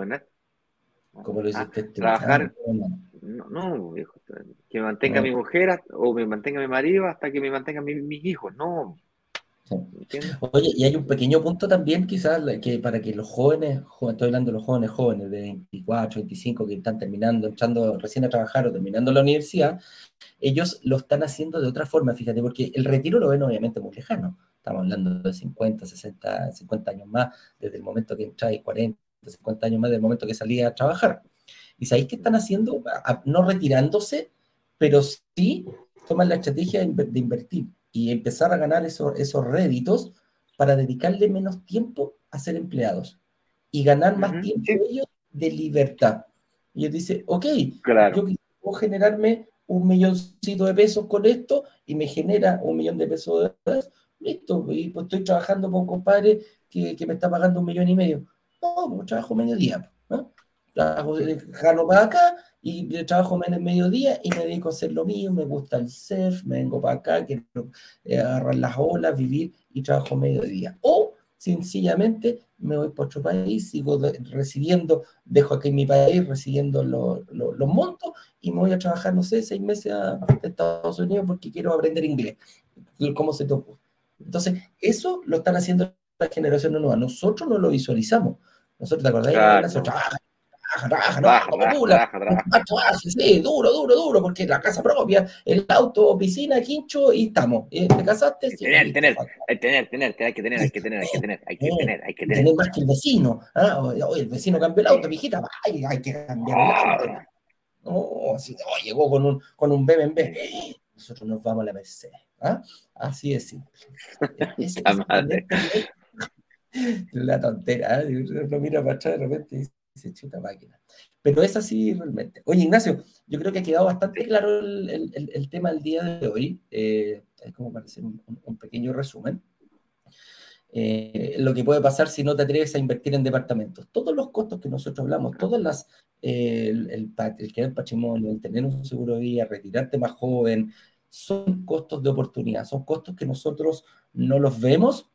Como lo hiciste ah, Trabajar, no, no, que me mantenga mi mujer o me mantenga mi marido hasta que me mantengan mis hijos, no. Oye, y hay un pequeño punto también, quizás, que para que los jóvenes, estoy hablando de los jóvenes jóvenes de 24, 25 que están terminando, entrando recién a trabajar o terminando la universidad, ellos lo están haciendo de otra forma, fíjate, porque el retiro lo ven obviamente muy lejano. Estamos hablando de 50, 60, 50 años más desde el momento que entra y 40, 50 años más desde el momento que salía a trabajar. ¿Y sabéis qué están haciendo? No retirándose, pero sí toman la estrategia de invertir y empezar a ganar esos, esos réditos para dedicarle menos tiempo a ser empleados y ganar más tiempo ellos de libertad. Y ellos dicen, ok, yo quiero generarme un milloncito de pesos con esto y me genera un millón de pesos de listo, y pues estoy trabajando con un compadre que, que, me está pagando un millón y medio. No, pues trabajo medio día, ¿no? Trabajo jalo para acá y trabajo menos mediodía y me dedico a hacer lo mío, me gusta el surf, me vengo para acá, quiero eh, agarrar las olas, vivir y trabajo mediodía. O sencillamente me voy para otro país, sigo recibiendo, dejo aquí en mi país recibiendo los montos y me voy a trabajar, no sé, seis meses a Estados Unidos porque quiero aprender inglés. ¿Cómo se te Entonces, eso lo están haciendo la generación nueva. Nosotros no lo visualizamos. Nosotros, ¿te acordás? Trabaja, trabaja, trabaja, trabaja, trabaja, sí, duro, duro, duro, porque la casa propia, el auto, piscina, quincho y estamos. ¿Te casaste? Sí, tener, tener, tener, tener, hay que tener, hay que tener, hay que tener, hay que tener, hay que tener. Tener más que el vecino. ¿ah? Oye, el vecino cambió el auto, mijita, hay, hay que cambiar el auto. Oh, sí, oh, llegó con un, con un BMW. Nosotros nos vamos a la Mercedes. ¿ah? Así es simple. Es, la tontera, ¿eh? uno mira para atrás de repente y dice, chuta máquina. Pero es así realmente. Oye, Ignacio, yo creo que ha quedado bastante claro el, el, el tema del día de hoy. Eh, es como para hacer un, un pequeño resumen. Eh, lo que puede pasar si no te atreves a invertir en departamentos. Todos los costos que nosotros hablamos, todas las, eh, el, el, el, el patrimonio, el tener un seguro de vida, retirarte más joven, son costos de oportunidad, son costos que nosotros no los vemos,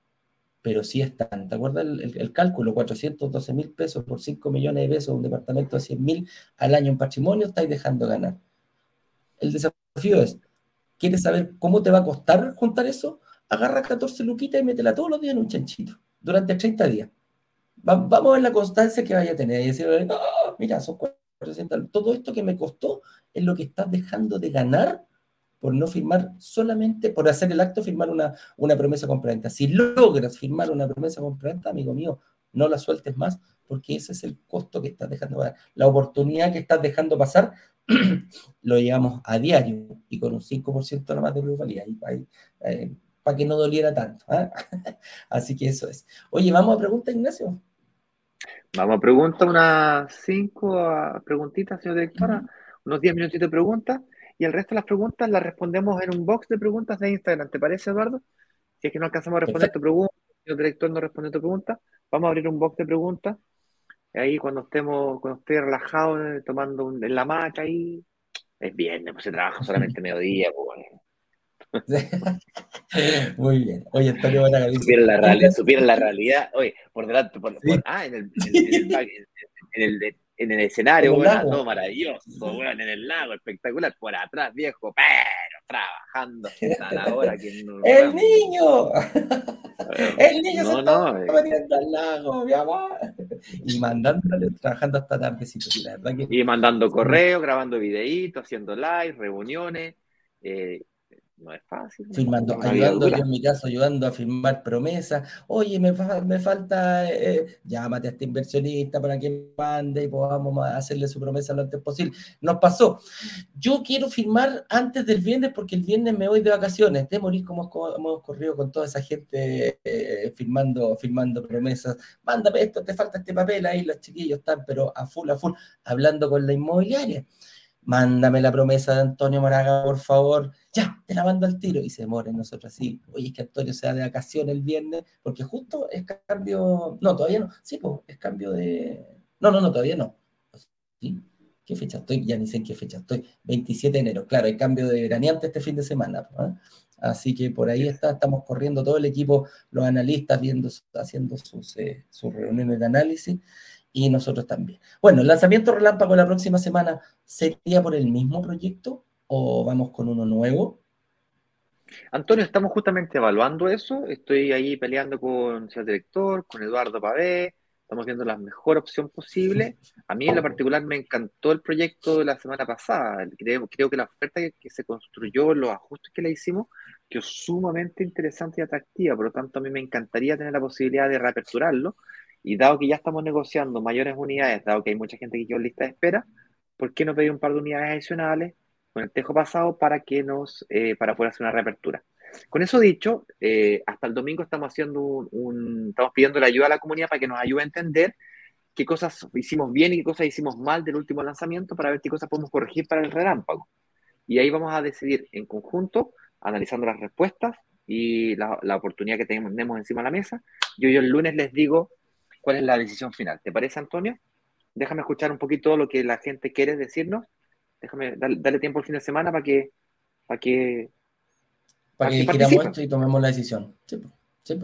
pero sí están. ¿Te acuerdas el, cálculo? 412 mil pesos por 5 millones de pesos, un departamento de 100 mil al año en patrimonio, estáis dejando ganar. El desafío es, ¿quieres saber cómo te va a costar juntar eso? Agarra 14 luquitas y métela todos los días en un chanchito, durante 30 días. Va, vamos a ver la constancia que vaya a tener y decir, oh, mira, son 400, todo esto que me costó es lo que estás dejando de ganar por no firmar solamente, por hacer el acto, firmar una, una promesa compraventa. Si logras firmar una promesa compraventa, amigo mío, no la sueltes más, porque ese es el costo que estás dejando pasar. La oportunidad que estás dejando pasar lo llevamos a diario y con un 5% nada más de plusvalía, eh, para que no doliera tanto. ¿eh? Así que eso es. Oye, vamos a pregunta, Ignacio. Vamos a pregunta, unas cinco preguntitas, señor directora, unos 10 minutitos de preguntas y el resto de las preguntas las respondemos en un box de preguntas de Instagram. ¿Te parece, Eduardo? Si es que no alcanzamos a responder tu pregunta, si el director no responde tu pregunta, vamos a abrir un box de preguntas. Ahí cuando estemos, cuando esté relajado, eh, tomando en la macha ahí, es viernes, pues se trabaja solamente mediodía. Pues, Muy bien. Oye, Antonio Buena Supieron la realidad, supieron la realidad. Oye, por delante, por, ah, en el, en el, en el escenario, bueno, todo maravilloso, bueno, en el lago, espectacular, por atrás, viejo, pero trabajando a la hora que ¡El niño! ¡El niño se está metiendo al lago, mi amor! Y mandándole, trabajando hasta tardecito. Y mandando correos, grabando videitos, haciendo live, reuniones, eh, no es fácil. Firmando, ayudando, yo en mi caso, ayudando a firmar promesas. Oye, me, me falta, eh, llámate a este inversionista para que mande y podamos hacerle su promesa lo antes posible. Nos pasó. Yo quiero firmar antes del viernes porque el viernes me voy de vacaciones. De morir como hemos corrido con toda esa gente eh, firmando, firmando promesas. Mándame esto, te falta este papel. Ahí los chiquillos están, pero a full, a full, hablando con la inmobiliaria mándame la promesa de Antonio Moraga, por favor, ya, te la mando al tiro. Y se demora nosotros así, oye, es que Antonio se da de vacaciones el viernes, porque justo es cambio, no, todavía no, sí, pues, es cambio de, no, no, no, todavía no. ¿Qué fecha estoy? Ya ni sé en qué fecha estoy. 27 de enero, claro, hay cambio de veraneante este fin de semana. ¿eh? Así que por ahí está, estamos corriendo todo el equipo, los analistas viendo, haciendo sus, eh, sus reuniones de análisis y nosotros también. Bueno, el lanzamiento relámpago la próxima semana sería por el mismo proyecto o vamos con uno nuevo. Antonio, estamos justamente evaluando eso. Estoy ahí peleando con el director, con Eduardo Pavé. Estamos viendo la mejor opción posible. A mí en lo particular me encantó el proyecto de la semana pasada. Creo, creo que la oferta que, se construyó, los ajustes que le hicimos, quedó sumamente interesante y atractiva. Por lo tanto, a mí me encantaría tener la posibilidad de reaperturarlo y dado que ya estamos negociando mayores unidades, dado que hay mucha gente que quedó lista de espera, ¿por qué no pedir un par de unidades adicionales con el tejo pasado para que nos, eh, para poder hacer una reapertura? Con eso dicho, eh, hasta el domingo estamos haciendo un, estamos pidiendo la ayuda a la comunidad para que nos ayude a entender qué cosas hicimos bien y qué cosas hicimos mal del último lanzamiento para ver qué cosas podemos corregir para el relámpago. Y ahí vamos a decidir en conjunto, analizando las respuestas y la, la oportunidad que tenemos encima de la mesa. Yo, yo el lunes les digo cuál es la decisión final. ¿Te parece, Antonio? Déjame escuchar un poquito lo que la gente quiere decirnos. Déjame, darle, tiempo el fin de semana para que, para que, para, que, esto y tomemos la decisión. Sí, sí,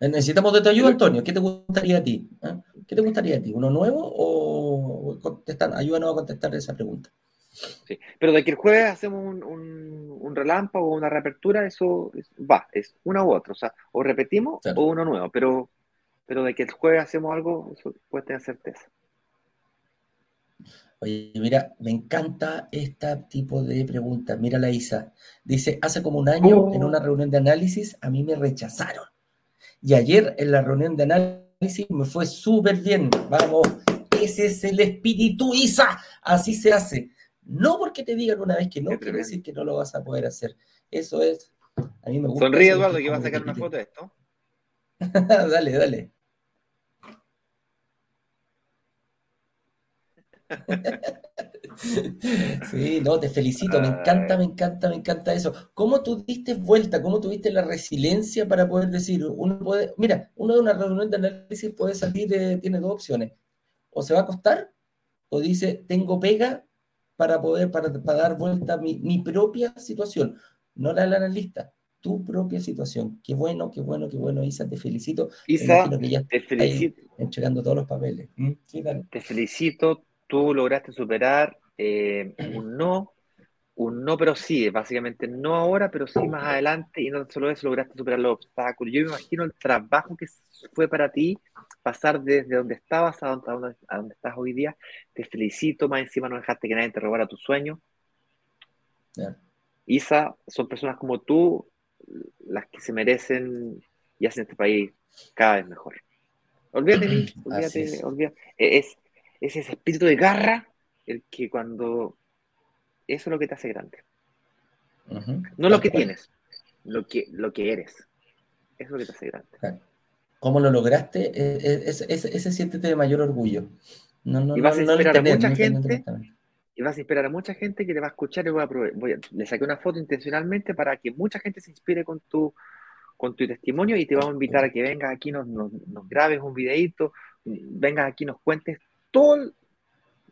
Necesitamos de tu ayuda, Antonio. ¿Qué te gustaría a ti? ¿Ah? ¿Qué te gustaría a ti? ¿Uno nuevo o contestar? Ayúdanos a contestar esa pregunta. Sí, pero de que el jueves hacemos un, un, relámpago o una reapertura, eso va, es una u otra. O sea, o repetimos o uno nuevo, pero pero de que el jueves hacemos algo, eso puedes tener certeza. Oye, mira, me encanta este tipo de preguntas. Mira la Isa. Dice, hace como un año en una oh. reunión de análisis a mí me rechazaron. Y ayer en la reunión de análisis me fue súper bien. Vamos, ese es el espíritu Isa. Así se hace. No porque te digan una vez que no, quiere decir que no lo vas a poder hacer. Eso es. A mí me gusta. Sonríe, Eduardo, que va a sacar una foto de esto. dale, dale. Sí, no, te felicito, me encanta, me encanta, me encanta eso. ¿Cómo tú diste vuelta? ¿Cómo tuviste la resiliencia para poder decir, uno puede, mira, uno de una reunión de análisis puede salir, tiene dos opciones, o se va a acostar, o dice, tengo pega para poder, para, dar vuelta a mi, propia situación, no la del analista, tu propia situación. Qué bueno, qué bueno, qué bueno, Isa, te felicito. Isa, te felicito. Entregando todos los papeles. ¿Mm? Te felicito, tú lograste superar eh, un no, un no, pero sí, básicamente no ahora, pero sí más adelante, y no solo eso, lograste superar los obstáculos. Yo me imagino el trabajo que fue para ti pasar desde donde estabas a donde, a donde estás hoy día. Te felicito, más encima no dejaste que nadie te robara tu sueño. Isa, son personas como tú las que se merecen y hacen este país cada vez mejor. Olvídate olvídate, olvídate. Es, es ese espíritu de garra el que cuando... Eso es lo que te hace grande. No lo que tienes, lo que, lo que eres. Eso es lo que te hace grande. ¿Cómo lo lograste? Ese, ese, siéntete de mayor orgullo. No, y vas a esperar a mucha gente y vas a esperar a mucha gente que te va a escuchar y voy a, voy a, le saqué una foto intencionalmente para que mucha gente se inspire con tu con tu testimonio y te vamos a invitar a que vengas aquí, nos, nos, nos grabes un videito, vengas aquí, nos cuentes todo el,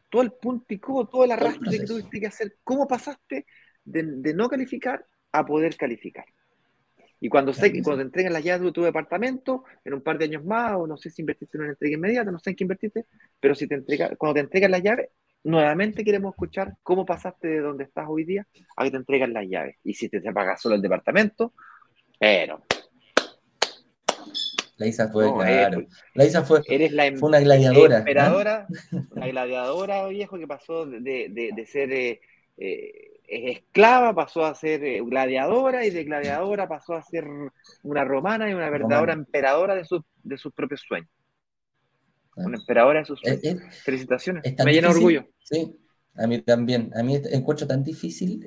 todo el puntico, todo el arrastre que tuviste que hacer, cómo pasaste de, no calificar a poder calificar. Y cuando, sé, cuando te entreguen las llaves de tu departamento, en un par de años más, o no sé si invertiste en una entrega inmediata, no sé en qué invertiste, pero si te entrega, cuando te entregan las llaves, nuevamente queremos escuchar cómo pasaste de donde estás hoy día a que te entregan las llaves. Y si te, te pagas solo el departamento, pero la Isa fue, claro. la Isa fue, eres la, fue una gladiadora. Emperadora, una gladiadora, viejo, que pasó de, ser eh, eh, esclava, pasó a ser eh, gladiadora, y de gladiadora pasó a ser una romana y una verdadera emperadora de, de sus propios sueños. Ah. Una emperadora de sus sueños. Felicitaciones. Me llena orgullo. Sí, a mí también. A mí encuentro tan difícil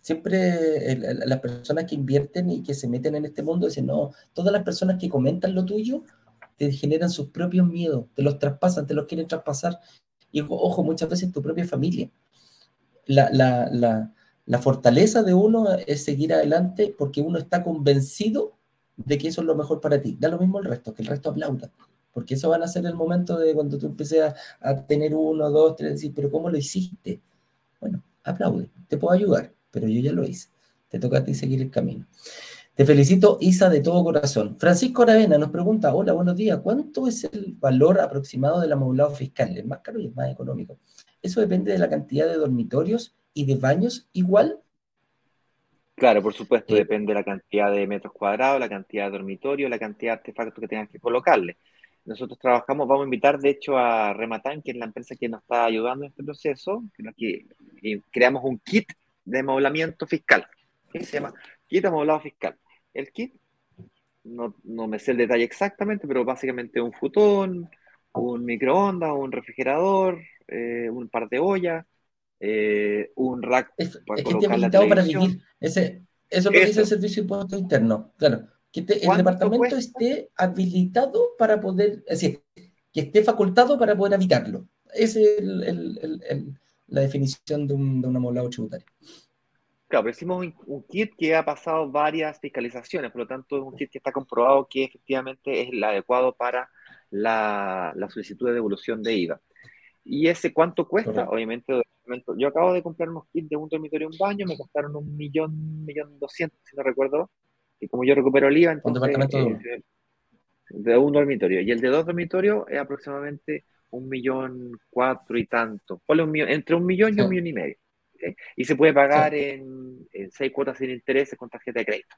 siempre las personas que invierten y que se meten en este mundo dicen, no, todas las personas que comentan lo tuyo te generan sus propios miedos, te los traspasan, te los quieren traspasar. Y ojo, muchas veces tu propia familia. La, la, la fortaleza de uno es seguir adelante porque uno está convencido de que eso es lo mejor para ti. Da lo mismo el resto, que el resto aplauda. Porque eso van a ser el momento de cuando tú empieces a, a tener uno, dos, tres, decir, pero ¿cómo lo hiciste? Bueno, aplaude, te puedo ayudar pero yo ya lo hice. Te toca a ti seguir el camino. Te felicito, Isa, de todo corazón. Francisco Aravena nos pregunta, hola, buenos días, ¿cuánto es el valor aproximado del amoblado fiscal? ¿Es más caro y es más económico? ¿Eso depende de la cantidad de dormitorios y de baños igual? Claro, por supuesto, eh, depende de la cantidad de metros cuadrados, la cantidad de dormitorios, la cantidad de artefactos que tengan que colocarle. Nosotros trabajamos, vamos a invitar de hecho a Rematan, que es la empresa que nos está ayudando en este proceso, que, que creamos un kit de amoblamiento fiscal. ¿Qué se llama? Kit amoblado fiscal. El kit, no, me sé el detalle exactamente, pero básicamente un futón, un microondas, un refrigerador, eh, un par de ollas, eh, un rack es, para es que habilitado para vivir. Ese, eso es lo que dice el Servicio de Impuesto Interno. Claro, que el departamento esté habilitado para poder, es decir, que esté facultado para poder habitarlo. Esa es la definición de un, de un amoblado tributario. Claro, pero hicimos un, kit que ha pasado varias fiscalizaciones, por lo tanto es un kit que está comprobado que efectivamente es el adecuado para la, solicitud de devolución de IVA. ¿Y ese cuánto cuesta? Obviamente, yo acabo de comprar unos kits de un dormitorio y un baño, me costaron un millón, millón doscientos, si no recuerdo, y como yo recupero el IVA, entonces... Un departamento de, de un dormitorio. Y el de dos dormitorios es aproximadamente un millón cuatro y tanto. un entre un millón y un millón y medio. Y se puede pagar en, seis cuotas sin intereses con tarjeta de crédito.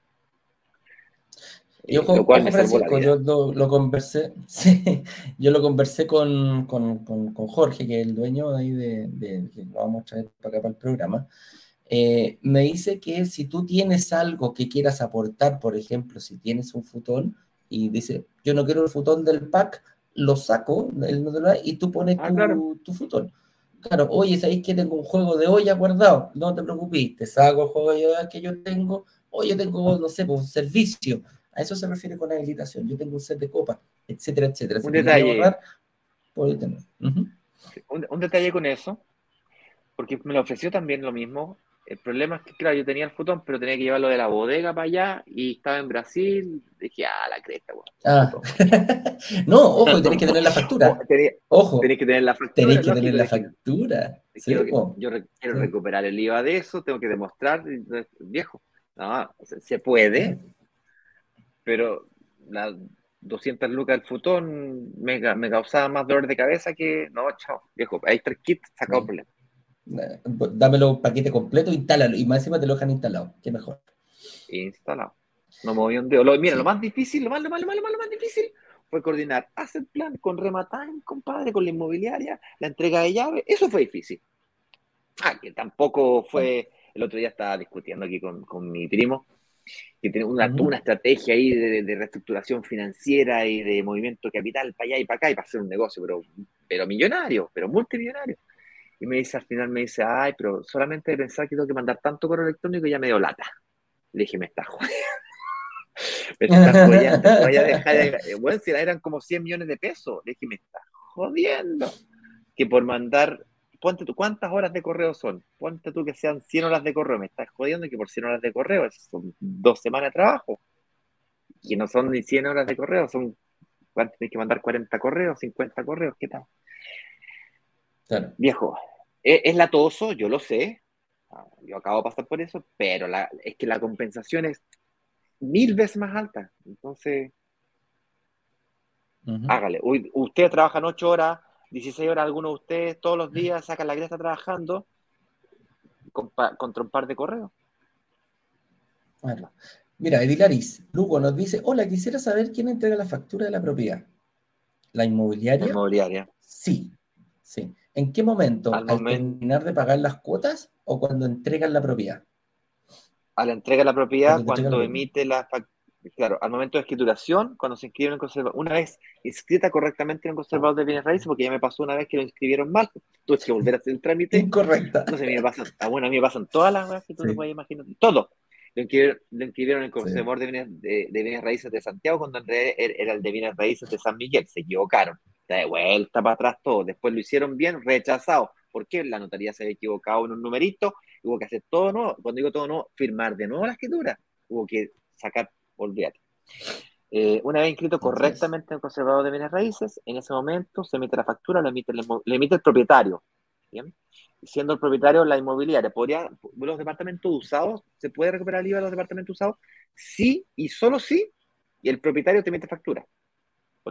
Y ojo, ojo Francisco, yo lo, conversé, yo lo conversé con, con, con, Jorge, que es el dueño ahí de, de, que lo vamos a traer para acá para el programa. Eh, me dice que si tú tienes algo que quieras aportar, por ejemplo, si tienes un futón y dice, yo no quiero el futón del pack, lo saco el, y tú pones ah, tu, tu futón. Claro, oye, ¿sabéis que tengo un juego de olla guardado? No te preocupes, te saco el juego de olla que yo tengo, o yo tengo, no sé, un servicio. A eso se refiere con habilitación. Yo tengo un set de copas, etcétera, etcétera. Un detalle. un, detalle con eso, porque me lo ofreció también lo mismo. El problema es que, claro, yo tenía el futón, pero tenía que llevarlo de la bodega para allá y estaba en Brasil. Dije, ah, la cresta, weón. Ah. no, ojo, tenés que tener la factura. ojo, tenés que tener la factura. Tenés que tener la factura. yo quiero recuperar el IVA de eso, tengo que demostrar, viejo. No, se puede, pero las 200 lucas del futón me, me causaba más dolor de cabeza que, no, chao, viejo, hay tres kits, sacado el problema. Dámelo paquete completo, instálalo. Y más encima te lo dejan instalado. Qué mejor. Instalado. No moví un dedo. Lo, mira, lo más difícil, lo más, lo más, lo más, lo más, difícil fue coordinar Asset Plan con Rematime, compadre, con la inmobiliaria, la entrega de llave. Eso fue difícil. Ah, que tampoco fue. El otro día estaba discutiendo aquí con, con mi primo, que tiene una, una estrategia ahí de, de, reestructuración financiera y de movimiento capital para allá y para acá y para hacer un negocio, pero, pero millonario, pero multimillonario. Y me dice, al final me dice, ay, pero solamente de pensar que tengo que mandar tanto correo electrónico ya me dio lata. Le dije, me estás jodiendo. me estás jodiendo. Voy a dejar de... Bueno, si eran como 100 millones de pesos. Le dije, me estás jodiendo. Que por mandar, ponte tú, ¿cuántas horas de correo son? Ponte tú que sean 100 horas de correo. Me estás jodiendo que por 100 horas de correo son dos semanas de trabajo. Y no son ni 100 horas de correo, son, ¿cuánto tienes que mandar? 40 correos, 50 correos, ¿qué tal? Viejo, e, es, latoso, yo lo sé, ah, yo acabo de pasar por eso, pero es que la compensación es mil veces más alta. Entonces, hágale. Ustedes trabajan ocho horas, 16 horas, algunos de ustedes todos los días sacan la está trabajando contra un par de correos. Bueno. Mira, Edilaris, Lugo nos dice, hola, quisiera saber quién entrega la factura de la propiedad. ¿La inmobiliaria? La inmobiliaria. Sí, sí. ¿En qué momento? ¿Al, terminar de pagar las cuotas o cuando entregan la propiedad? A la entrega de la propiedad, cuando, emite la Claro, al momento de escrituración, cuando se inscribe en el conservador, una vez inscrita correctamente en el conservador de bienes raíces, porque ya me pasó una vez que lo inscribieron mal, tuve que volver a hacer el trámite. Incorrecta. Sé, a mí me pasan, ah, bueno, a mí me pasan todas las cosas que tú te puedes imaginar, todo. Lo inscribieron, en el conservador de, bienes, de, bienes raíces de Santiago, cuando en realidad era el de bienes raíces de San Miguel, se equivocaron de vuelta para atrás todo. Después lo hicieron bien, rechazado. ¿Por qué? La notaría se había equivocado en un numerito, hubo que hacer todo nuevo. Cuando digo todo nuevo, firmar de nuevo la escritura. Hubo que sacar, olvídate. Eh, una vez inscrito correctamente en el conservador de bienes raíces, en ese momento se emite la factura, la emite, le emite el propietario. ¿bien? Siendo el propietario la inmobiliaria, ¿podría, los departamentos usados, ¿se puede recuperar el IVA de los departamentos usados? Sí y solo sí, y el propietario te emite factura.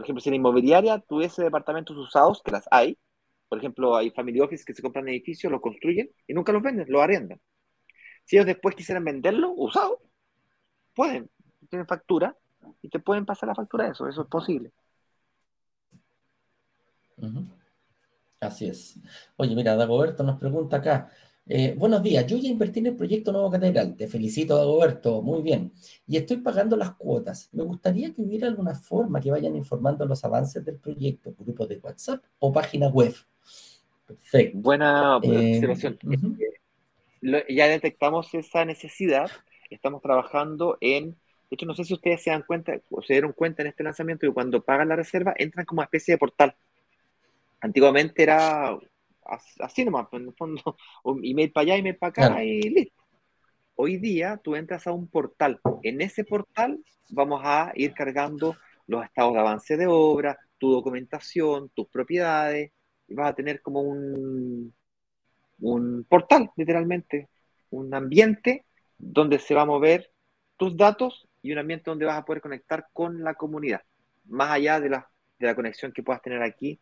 Por ejemplo, si en inmobiliaria tuviese departamentos usados, que las hay, por ejemplo, hay family office que se compran edificios, los construyen y nunca los venden, los arriendan. Si ellos después quisieran venderlo usado, pueden, tienen factura y te pueden pasar la factura de eso, eso es posible. Así es. Oye, mira, Dagoberto nos pregunta acá, eh, buenos días, yo ya invertí en el proyecto Nuevo Catedral. Te felicito, Dagoberto, muy bien. Y estoy pagando las cuotas. Me gustaría que hubiera alguna forma que vayan informando los avances del proyecto, grupos de WhatsApp o página web. Perfecto. Buena, eh, observación. Eh, ya detectamos esa necesidad. Estamos trabajando en. De hecho, no sé si ustedes se dan cuenta o se dieron cuenta en este lanzamiento que cuando pagan la reserva entran como una especie de portal. Antiguamente era así nomás, en el fondo, email para allá, email para acá y listo. Hoy día tú entras a un portal. En ese portal vamos a ir cargando los estados de avance de obra, tu documentación, tus propiedades, y vas a tener como un, un portal, literalmente, un ambiente donde se va a mover tus datos y un ambiente donde vas a poder conectar con la comunidad, más allá de la, de la conexión que puedas tener aquí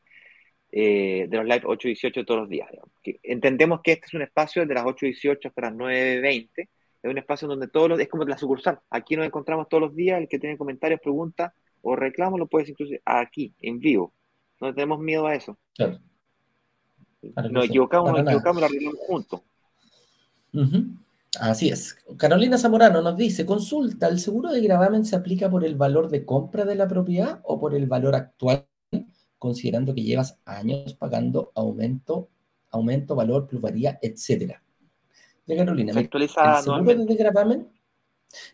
eh, de los live 8 y 18 todos los días. entendemos que este es un espacio de las 8 y 18 hasta las 9.20 es un espacio donde todos los, es como la sucursal. Aquí nos encontramos todos los días, el que tiene comentarios, preguntas o reclamos lo puedes incluir aquí, en vivo. No tenemos miedo a eso. Claro. Nos equivocamos, nos equivocamos, lo arreglamos juntos. Así es. Carolina Zamorano nos dice, consulta, ¿el seguro de gravamen se aplica por el valor de compra de la propiedad o por el valor actual, considerando que llevas años pagando aumento, aumento, valor, plusvalía, etcétera? De Carolina, ¿el seguro de gravamen?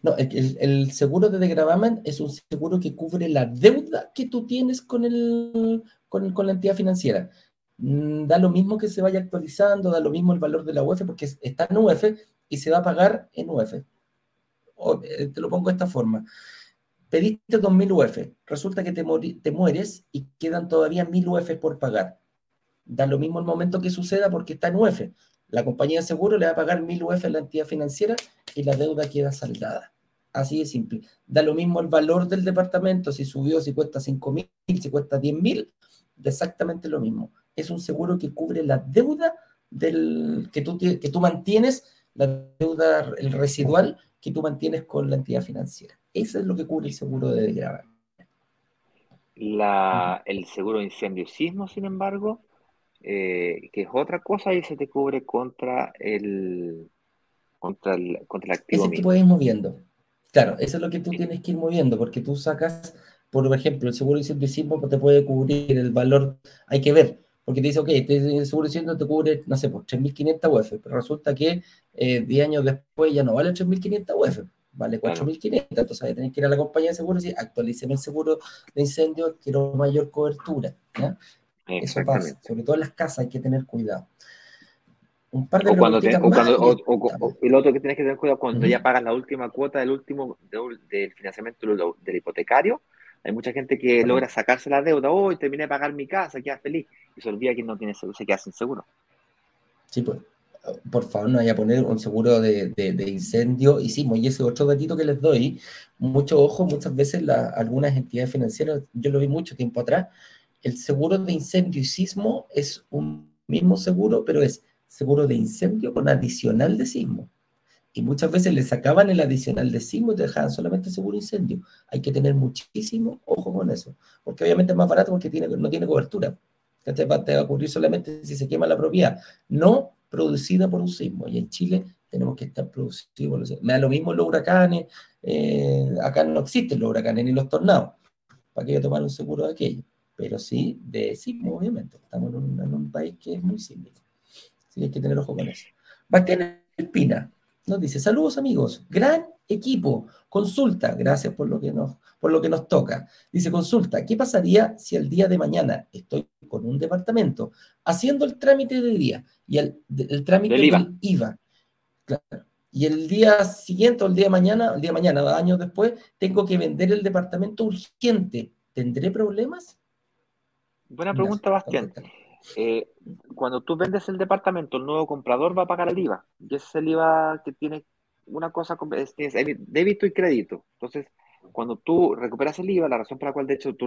No, el, seguro de degravamen es un seguro que cubre la deuda que tú tienes con, el, con, con la entidad financiera. Mm, da lo mismo que se vaya actualizando, da lo mismo el valor de la UF, porque está en UF y se va a pagar en UF. Eh, te lo pongo de esta forma. Pediste 2.000 UF, resulta que te, te mueres y quedan todavía 1.000 UF por pagar. Da lo mismo el momento que suceda porque está en UF. La compañía de seguro le va a pagar 1.000 UF a la entidad financiera y la deuda queda saldada. Así de simple. Da lo mismo el valor del departamento, si subió, si cuesta 5.000, si cuesta 10.000, exactamente lo mismo. Es un seguro que cubre la deuda del, que, tú, que tú mantienes la deuda, el residual que tú mantienes con la entidad financiera. Eso es lo que cubre el seguro de desgravar. La, el seguro de incendio sismo, sin embargo, eh, que es otra cosa y se te cubre contra el contra el, contra el activo. Ese que puedes ir moviendo. Claro, eso es lo que tú tienes que ir moviendo, porque tú sacas, por ejemplo, el seguro de incendio sismo te puede cubrir el valor, hay que ver, porque te dice, ok, este el seguro de te cubre, no sé, por 3.500 UF, pero resulta que 10 eh, años después ya no vale 3.500 UF, vale 4.500, entonces hay que ir a la compañía de seguros y decir, el seguro de incendio, quiero mayor cobertura. Eso pasa, sobre todo en las casas hay que tener cuidado. Un par de o cuando, o y lo otro que tienes que tener cuidado cuando ya pagas la última cuota del último del financiamiento del hipotecario, hay mucha gente que logra sacarse la deuda, hoy terminé de pagar mi casa, queda feliz, y se olvida que no tiene seguro, se queda sin seguro. Sí, pues, por favor, no vaya a poner un seguro de, de, incendio y sí, y ese otro datito que les doy, mucho ojo, muchas veces algunas entidades financieras, yo lo vi mucho tiempo atrás, el seguro de incendio y sismo es un mismo seguro, pero es seguro de incendio con adicional de sismo y muchas veces le sacaban el adicional de sismo y te dejaban solamente seguro incendio. Hay que tener muchísimo ojo con eso, porque obviamente es más barato porque tiene, no tiene cobertura. Te va, te va a ocurrir solamente si se quema la propiedad, no producida por un sismo. Y en Chile tenemos que estar producidos. Me da lo mismo los huracanes, eh, acá no existen los huracanes ni los tornados. ¿Para qué tomar un seguro de aquello? Pero sí de sismo, obviamente. Estamos en un, en un país que es muy sísmico. Así que hay que tener ojo con eso. Bastián Espina, nos dice, saludos amigos, gran equipo, consulta, gracias por lo que nos, por lo que nos toca. Dice, consulta, ¿qué pasaría si el día de mañana estoy con un departamento haciendo el trámite de día y el, trámite del IVA? Y el día siguiente o el día de mañana, el día de mañana, años después, tengo que vender el departamento urgente. ¿Tendré problemas? Buena pregunta, Bastián. Eh, cuando tú vendes el departamento, el nuevo comprador va a pagar el IVA. Y ese es el IVA que tiene una cosa, es, débito y crédito. Entonces, cuando tú recuperas el IVA, la razón por la cual de hecho tú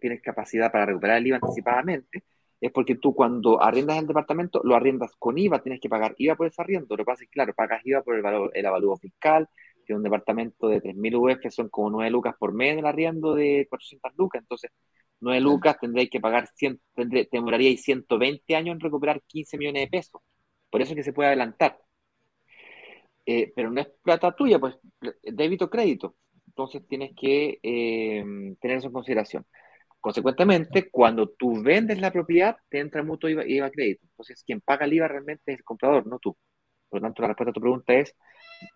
tienes capacidad para recuperar el IVA anticipadamente, es porque tú cuando arriendas el departamento, lo arriendas con IVA, tienes que pagar IVA por ese arriendo. Lo que pasa es claro, pagas IVA por el, valor, el avalúo fiscal, que un departamento de 3.000 UF son como 9 lucas por mes el arriendo de 400 lucas. Entonces, 9 lucas, tendréis que pagar, 100, tendré, demoraríais 120 años en recuperar 15 millones de pesos. Por eso es que se puede adelantar. Eh, pero no es plata tuya, pues débito crédito. Entonces tienes que eh, tener eso en consideración. Consecuentemente, cuando tú vendes la propiedad, te entra mutuo IVA, IVA crédito. Entonces, quien paga el IVA realmente es el comprador, no tú. Por lo tanto, la respuesta a tu pregunta es,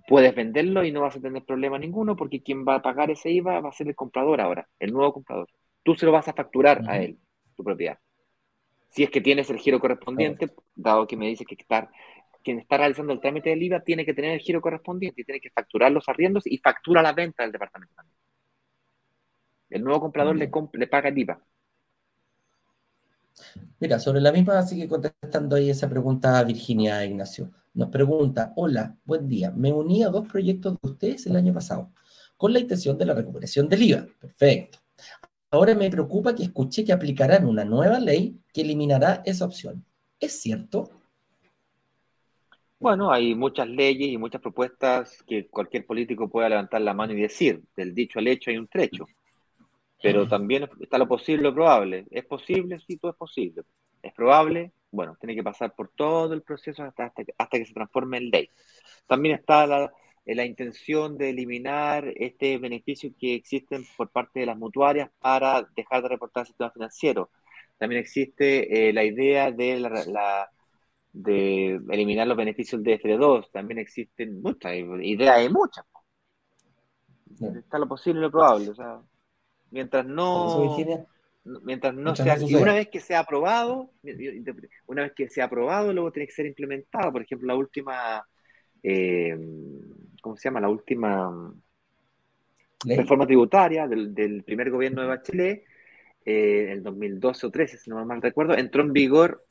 puedes venderlo y no vas a tener problema ninguno porque quien va a pagar ese IVA va a ser el comprador ahora, el nuevo comprador tú se lo vas a facturar a él, tu propiedad. Si es que tienes el giro correspondiente, dado que me dice que estar, quien está realizando el trámite del IVA tiene que tener el giro correspondiente y tiene que facturar los arriendos y factura la venta del departamento también. El nuevo comprador le, le paga el IVA. Mira, sobre la misma sigue contestando ahí esa pregunta a Virginia Ignacio. Nos pregunta, hola, buen día. Me uní a dos proyectos de ustedes el año pasado con la intención de la recuperación del IVA. Perfecto. Ahora me preocupa que escuché que aplicarán una nueva ley que eliminará esa opción. ¿Es cierto? Bueno, hay muchas leyes y muchas propuestas que cualquier político pueda levantar la mano y decir. Del dicho al hecho hay un trecho. Pero también está lo posible lo probable. ¿Es posible? Sí, todo es posible. ¿Es probable? Bueno, tiene que pasar por todo el proceso hasta, hasta, que se transforme en ley. También está la, la intención de eliminar este beneficio que existen por parte de las mutuarias para dejar de reportar el sistema financiero. También existe eh, la idea de la de eliminar los beneficios de FD2. También existen muchas ideas, hay muchas. Está lo posible y lo probable. O sea, mientras no. Mientras no sea. y una vez que sea aprobado, una vez que sea aprobado, luego tiene que ser implementado. Por ejemplo, la última. Eh, ¿Cómo se llama? La última. Reforma tributaria del, primer gobierno de Bachelet, eh, en el 2012 o 13, si no mal recuerdo, entró en vigor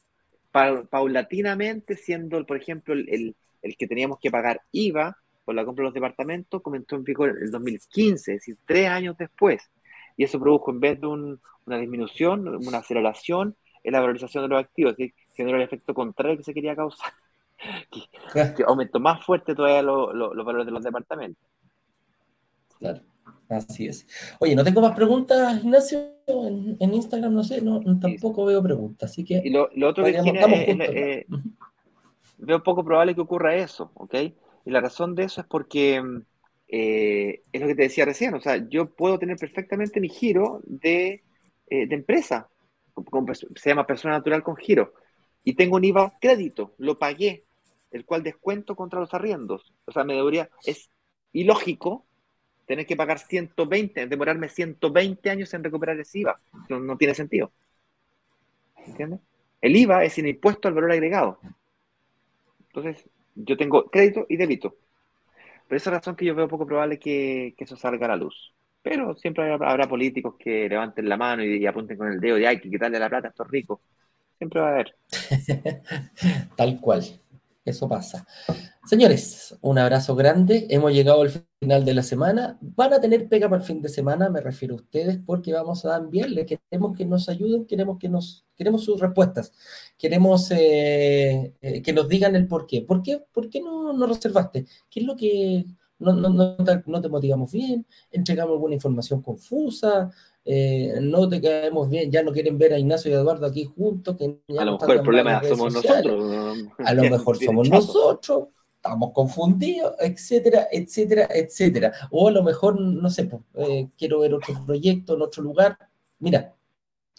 paulatinamente, siendo, por ejemplo, el, que teníamos que pagar IVA por la compra de los departamentos, comenzó en vigor en el 2015, es decir, tres años después. Y eso produjo, en vez de una disminución, una aceleración en la valorización de los activos, decir, generó el efecto contrario que se quería causar, que, aumentó más fuerte todavía los valores de los departamentos. Claro. Así es. Oye, no tengo más preguntas, Ignacio. En, Instagram no sé, no, tampoco veo preguntas. Así que. Y lo, otro que tiene, eh, veo poco probable que ocurra eso, ¿ok? Y la razón de eso es porque eh, es lo que te decía recién. O sea, yo puedo tener perfectamente mi giro de, eh, de empresa, se llama persona natural con giro, y tengo un IVA crédito, lo pagué, el cual descuento contra los arriendos. O sea, me debería. Es ilógico tener que pagar 120, demorarme 120 años en recuperar ese IVA. No, tiene sentido. ¿Entiendes? El IVA es el impuesto al valor agregado. Entonces, yo tengo crédito y débito. Por esa razón que yo veo poco probable que, eso salga a la luz. Pero siempre habrá, políticos que levanten la mano y, apunten con el dedo y hay que quitarle la plata a estos ricos. Siempre va a haber. Tal cual. Eso pasa. Señores, un abrazo grande. Hemos llegado al final de la semana. Van a tener pega para el fin de semana, me refiero a ustedes, porque vamos a enviarles. Queremos que nos ayuden, queremos que nos, queremos sus respuestas. Queremos eh, eh, que nos digan el por qué. ¿Por qué, por qué no, no reservaste? ¿Qué es lo que no, no, no, no te motivamos bien? ¿Entregamos alguna información confusa? Eh, no te caemos bien, ya no quieren ver a Ignacio y Eduardo aquí juntos. Que a lo mejor el problema somos nosotros. A lo mejor somos nosotros, estamos confundidos, etcétera, etcétera, etcétera. O a lo mejor, no sé, pues, eh, quiero ver otro proyecto en otro lugar. Mira,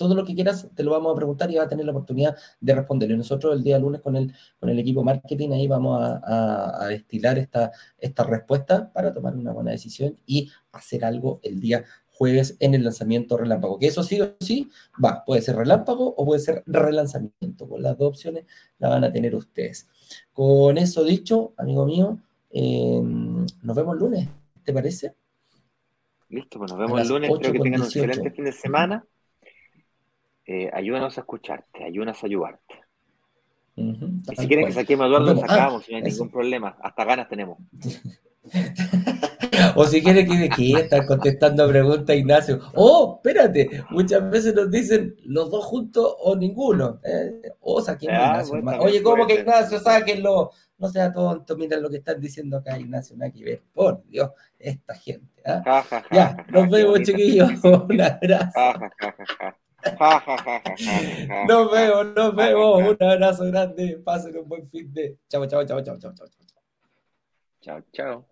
todo lo que quieras te lo vamos a preguntar y vas a tener la oportunidad de responderlo. Nosotros el día lunes con el, con el equipo marketing ahí vamos a, a, destilar esta, esta respuesta para tomar una buena decisión y hacer algo el día jueves en el lanzamiento relámpago. Que eso sí o sí va, puede ser relámpago o puede ser relanzamiento. Con las dos opciones la van a tener ustedes. Con eso dicho, amigo mío, em, nos vemos el lunes, ¿te parece? Listo, pues nos vemos el lunes. Espero que tengan un excelente fin de semana. Eh, ayúdanos a escucharte, ayúdanos a ayudarte. y si quieren que saquemos a Eduardo, lo sacamos, no hay ningún problema. Hasta ganas tenemos. o si quiere que, que estar contestando preguntas, Ignacio. Oh, espérate, muchas veces nos dicen los dos juntos o ninguno. Eh, o saquemos ah, Ignacio. Oye, ¿cómo que Ignacio? Sáquenlo. No sea tonto, mira lo que están diciendo acá, Ignacio, nada que ver. Por Dios, esta gente. ¿ah? ya, nos vemos, chiquillos. Un abrazo. Nos vemos, nos vemos. Un abrazo grande. Pasen un buen fin de. Chao, chao, chao, chao, chao, chao. Chao, chao.